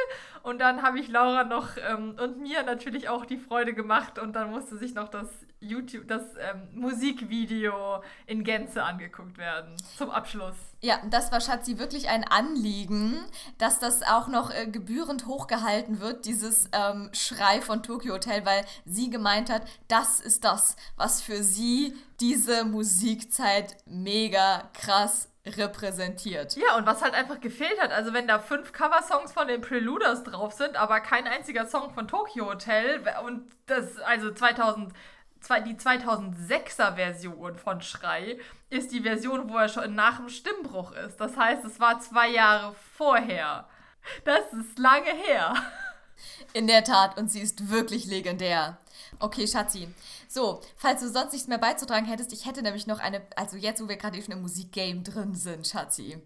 Und dann habe ich Laura noch ähm, und mir natürlich auch die Freude gemacht und dann musste sich noch das YouTube, das ähm, Musikvideo in Gänze angeguckt werden. Zum Abschluss. Ja, das war Schatzi wirklich ein Anliegen, dass das auch noch äh, gebührend hochgehalten wird, dieses ähm, Schrei von Tokyo Hotel, weil sie gemeint hat, das ist das, was für sie diese Musikzeit mega krass repräsentiert. Ja, und was halt einfach gefehlt hat, also wenn da fünf Coversongs von den Preluders drauf sind, aber kein einziger Song von Tokyo Hotel und das, also 2000 die 2006er Version von Schrei ist die Version, wo er schon nach dem Stimmbruch ist. Das heißt, es war zwei Jahre vorher. Das ist lange her. In der Tat, und sie ist wirklich legendär. Okay, Schatzi. So, falls du sonst nichts mehr beizutragen hättest, ich hätte nämlich noch eine, also jetzt, wo wir gerade schon im Musikgame drin sind, Schatzi.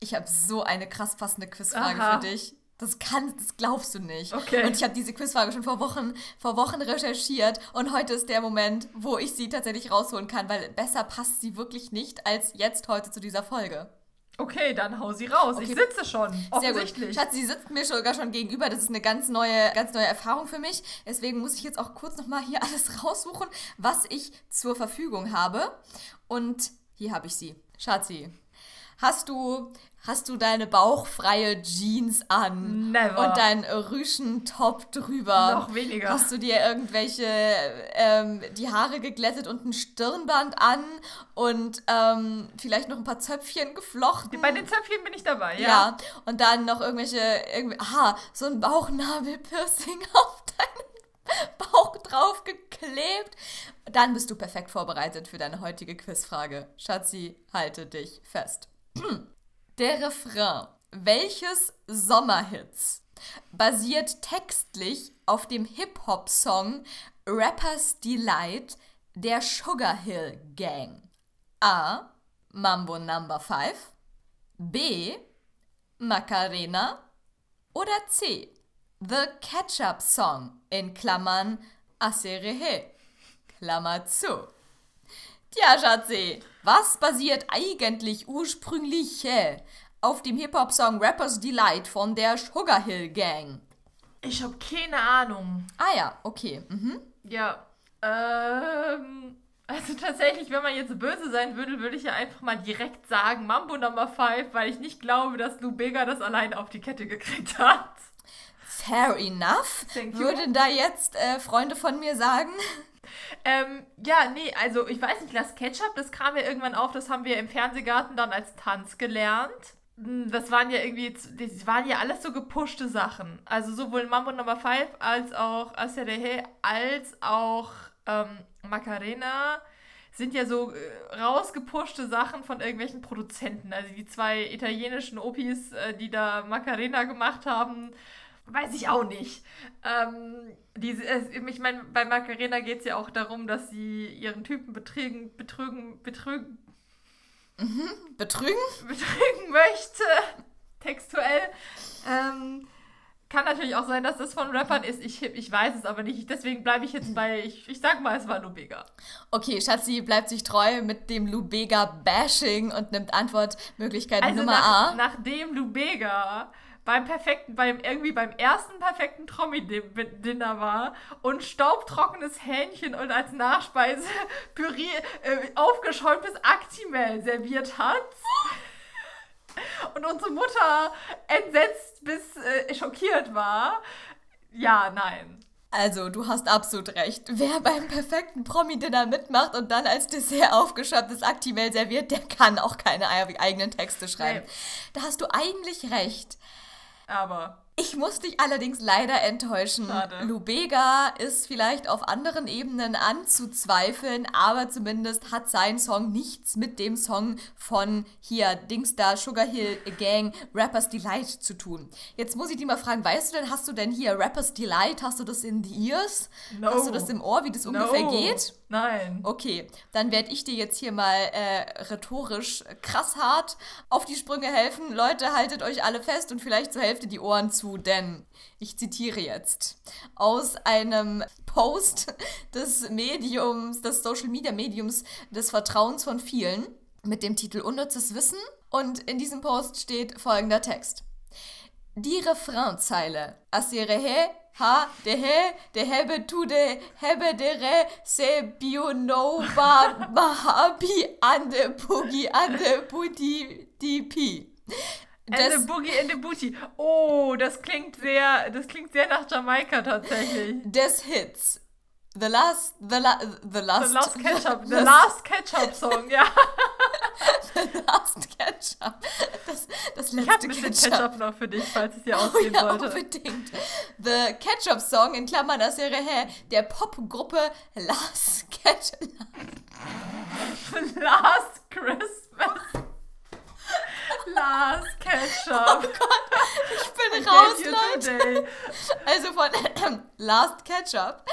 Ich habe so eine krass passende Quizfrage Aha. für dich. Das kann, das glaubst du nicht. Okay. Und ich habe diese Quizfrage schon vor Wochen, vor Wochen recherchiert und heute ist der Moment, wo ich sie tatsächlich rausholen kann, weil besser passt sie wirklich nicht als jetzt heute zu dieser Folge. Okay, dann hau sie raus. Okay. Ich sitze schon. Sehr gut. Schatz, sie sitzt mir sogar schon gegenüber. Das ist eine ganz neue, ganz neue Erfahrung für mich. Deswegen muss ich jetzt auch kurz nochmal hier alles raussuchen, was ich zur Verfügung habe. Und hier habe ich sie. Schatzi, hast du hast du deine bauchfreie Jeans an Never. und deinen Rüschentop drüber. Noch weniger. Hast du dir irgendwelche ähm, die Haare geglättet und ein Stirnband an und ähm, vielleicht noch ein paar Zöpfchen geflochten. Bei den Zöpfchen bin ich dabei, ja. Ja, und dann noch irgendwelche irgendwie aha, so ein Bauchnabelpiercing auf deinen Bauch drauf geklebt. Dann bist du perfekt vorbereitet für deine heutige Quizfrage. Schatzi, halte dich fest. Der Refrain welches Sommerhits basiert textlich auf dem Hip-Hop-Song Rapper's Delight der Sugar Hill Gang? A. Mambo Number 5 B. Macarena oder C. The Ketchup Song in Klammern Aserehe, Klammer zu. Tja, Schatzi, was basiert eigentlich ursprünglich auf dem Hip-Hop-Song Rapper's Delight von der Sugar Hill Gang? Ich habe keine Ahnung. Ah ja, okay. Mhm. Ja, ähm... Also tatsächlich, wenn man jetzt böse sein würde, würde ich ja einfach mal direkt sagen Mambo Number 5, weil ich nicht glaube, dass Lou Bega das allein auf die Kette gekriegt hat. Fair enough. Würden da jetzt äh, Freunde von mir sagen? Ähm, ja, nee, also ich weiß nicht, das Ketchup, das kam ja irgendwann auf, das haben wir im Fernsehgarten dann als Tanz gelernt. Hm, das waren ja irgendwie, das waren ja alles so gepushte Sachen. Also sowohl Mambo Number 5 als auch Aserehe als auch ähm, Macarena sind ja so äh, rausgepushte Sachen von irgendwelchen Produzenten. Also die zwei italienischen Opis, äh, die da Macarena gemacht haben, Weiß ich auch nicht. Ähm, diese, ich meine, bei Macarena geht es ja auch darum, dass sie ihren Typen betrügen, betrügen, betrügen. Mhm. Betrügen? Betrügen möchte. Textuell. Ähm, kann natürlich auch sein, dass das von Rappern ist. Ich, ich weiß es aber nicht. Deswegen bleibe ich jetzt bei, ich, ich sag mal, es war Lubega. Okay, Schatzi bleibt sich treu mit dem Lubega-Bashing und nimmt Antwortmöglichkeit also Nummer nach, A. Nachdem Lubega beim perfekten, beim irgendwie beim ersten perfekten Promi-Dinner war und staubtrockenes Hähnchen und als Nachspeise Püree, äh, aufgeschäumtes Actimel serviert hat. Und unsere Mutter entsetzt bis äh, schockiert war. Ja, nein. Also, du hast absolut recht. Wer beim perfekten Promi-Dinner mitmacht und dann als Dessert aufgeschäumtes Actimel serviert, der kann auch keine eigenen Texte schreiben. Nee. Da hast du eigentlich recht. Aber Ich muss dich allerdings leider enttäuschen. Schade. Lubega ist vielleicht auf anderen Ebenen anzuzweifeln, aber zumindest hat sein Song nichts mit dem Song von hier Dings da Sugar Hill Gang Rappers Delight zu tun. Jetzt muss ich dich mal fragen, weißt du denn, hast du denn hier Rappers Delight, hast du das in the ears? No. Hast du das im Ohr, wie das ungefähr No. geht? Nein. Okay, dann werde ich dir jetzt hier mal äh, rhetorisch krass hart auf die Sprünge helfen. Leute, haltet euch alle fest und vielleicht zur Hälfte die Ohren zu, denn ich zitiere jetzt aus einem Post des Mediums, des Social Media Mediums des Vertrauens von vielen mit dem Titel Unnützes Wissen. Und in diesem Post steht folgender Text. Die Refrainzeile. Asire he, ha, de he, de hebe tu de, hebe de re, se bio no ba, mahabi ande pugi ande puti di pi. And the Boogie and the Booty. Oh, das klingt sehr, das klingt sehr nach Jamaika tatsächlich. des Hits. The last, the, la, the last, The Last Ketchup, the the Last Ketchup Song, ja. last Ketchup. Das, das Ich habe letzte ein bisschen Ketchup. Ketchup noch für dich, falls es dir Oh ausgehen ja, sollte. unbedingt. The Ketchup Song in Klammern, das wäre hä, der Popgruppe Last Ketchup. Last Christmas. Last Ketchup. Ich bin I raus, Leute. Also von Last Ketchup.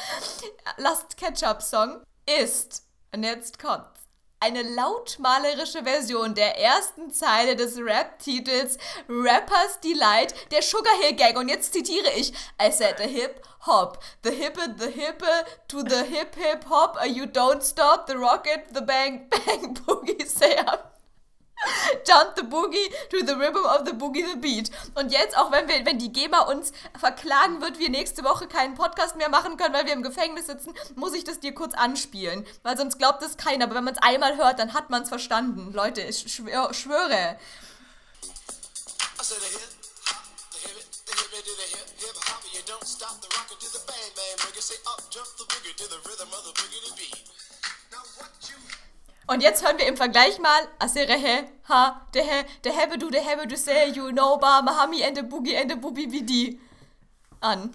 Last Ketchup Song ist, und jetzt kommt's, eine lautmalerische Version der ersten Zeile des Rap-Titels Rappers Delight der Sugar Hill Gang. Und jetzt zitiere ich, I said the hip hop, the hippe, the hippe, to the hip hip hop, you don't stop, the rocket, the bang bang boogie, say up. Jump the Boogie to the rhythm of the Boogie the Beat. Und jetzt, auch wenn, wir, wenn die GEMA uns verklagen wird, wir nächste Woche keinen Podcast mehr machen können, weil wir im Gefängnis sitzen, muss ich das dir kurz anspielen. Weil sonst glaubt es keiner. Aber wenn man es einmal hört, dann hat man es verstanden. Leute, ich schwör, schwöre. Now what you Und jetzt hören wir im Vergleich mal Asere he, ha, de he, de hebe du, de hebe du say, you know, ba, mahami, and the boogie, and the boogie, wie die an.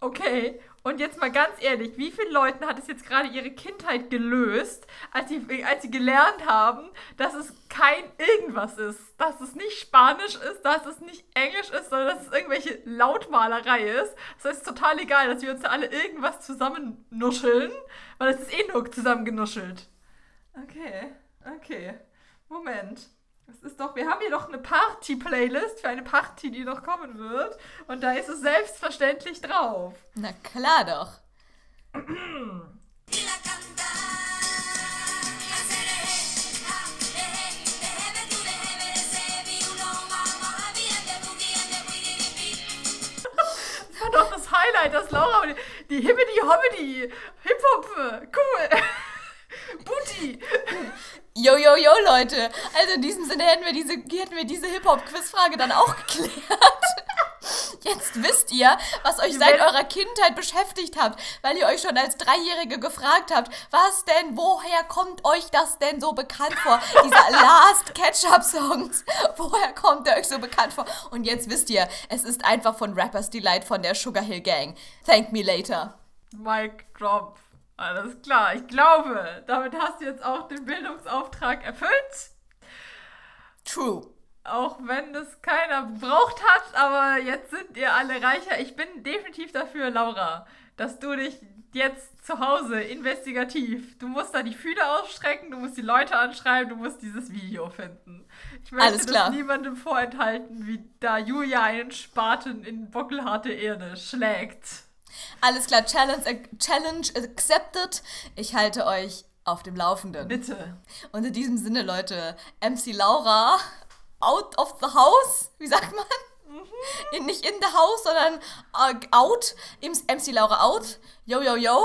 Okay, und jetzt mal ganz ehrlich, wie vielen Leuten hat es jetzt gerade ihre Kindheit gelöst, als sie, als sie gelernt haben, dass es kein irgendwas ist, dass es nicht Spanisch ist, dass es nicht Englisch ist, sondern dass es irgendwelche Lautmalerei ist. Das heißt, total egal, dass wir uns da alle irgendwas zusammennuscheln, weil es ist eh nur zusammengenuschelt. Okay, okay. Moment. Es ist doch, wir haben hier doch eine Party-Playlist für eine Party, die noch kommen wird. Und da ist es selbstverständlich drauf. Na klar doch. Das war doch das Highlight, das Laura die, die Hibbidi Hobbidi Hip-Hop, äh, cool. Yo, yo, yo, Leute. Also in diesem Sinne hätten wir diese, hätten wir diese Hip-Hop-Quiz-Frage dann auch geklärt. Jetzt wisst ihr, was euch seit eurer Kindheit beschäftigt habt, weil ihr euch schon als Dreijährige gefragt habt, was denn, woher kommt euch das denn so bekannt vor? Dieser Last Ketchup-Songs, woher kommt der euch so bekannt vor? Und jetzt wisst ihr, es ist einfach von Rappers Delight von der Sugar Hill Gang. Thank me later. Mic drop. Alles klar, ich glaube, damit hast du jetzt auch den Bildungsauftrag erfüllt. True. Auch wenn das keiner gebraucht hat, aber jetzt sind ihr alle reicher. Ich bin definitiv dafür, Laura, dass du dich jetzt zu Hause investigativ, du musst da die Fühler ausstrecken, du musst die Leute anschreiben, du musst dieses Video finden. Ich möchte das niemandem vorenthalten, wie da Julia einen Spaten in bockelharte Erde schlägt. Alles klar, Challenge, Challenge accepted. Ich halte euch auf dem Laufenden. Bitte. Und in diesem Sinne, Leute, MC Laura, out of the house, wie sagt man? In, nicht in the house, sondern äh, out. MC Laura out. Yo, yo, yo.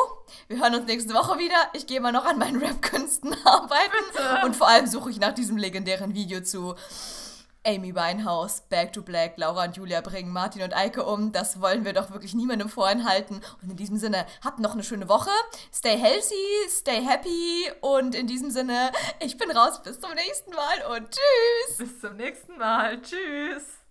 Wir hören uns nächste Woche wieder. Ich gehe mal noch an meinen Rap-Künsten arbeiten. Bitte. Und vor allem suche ich nach diesem legendären Video zu Amy Winehouse, Back to Black, Laura und Julia bringen Martin und Eike um. Das wollen wir doch wirklich niemandem vorenthalten. Und in diesem Sinne, habt noch eine schöne Woche. Stay healthy, stay happy. Und in diesem Sinne, ich bin raus. Bis zum nächsten Mal und tschüss. Bis zum nächsten Mal. Tschüss.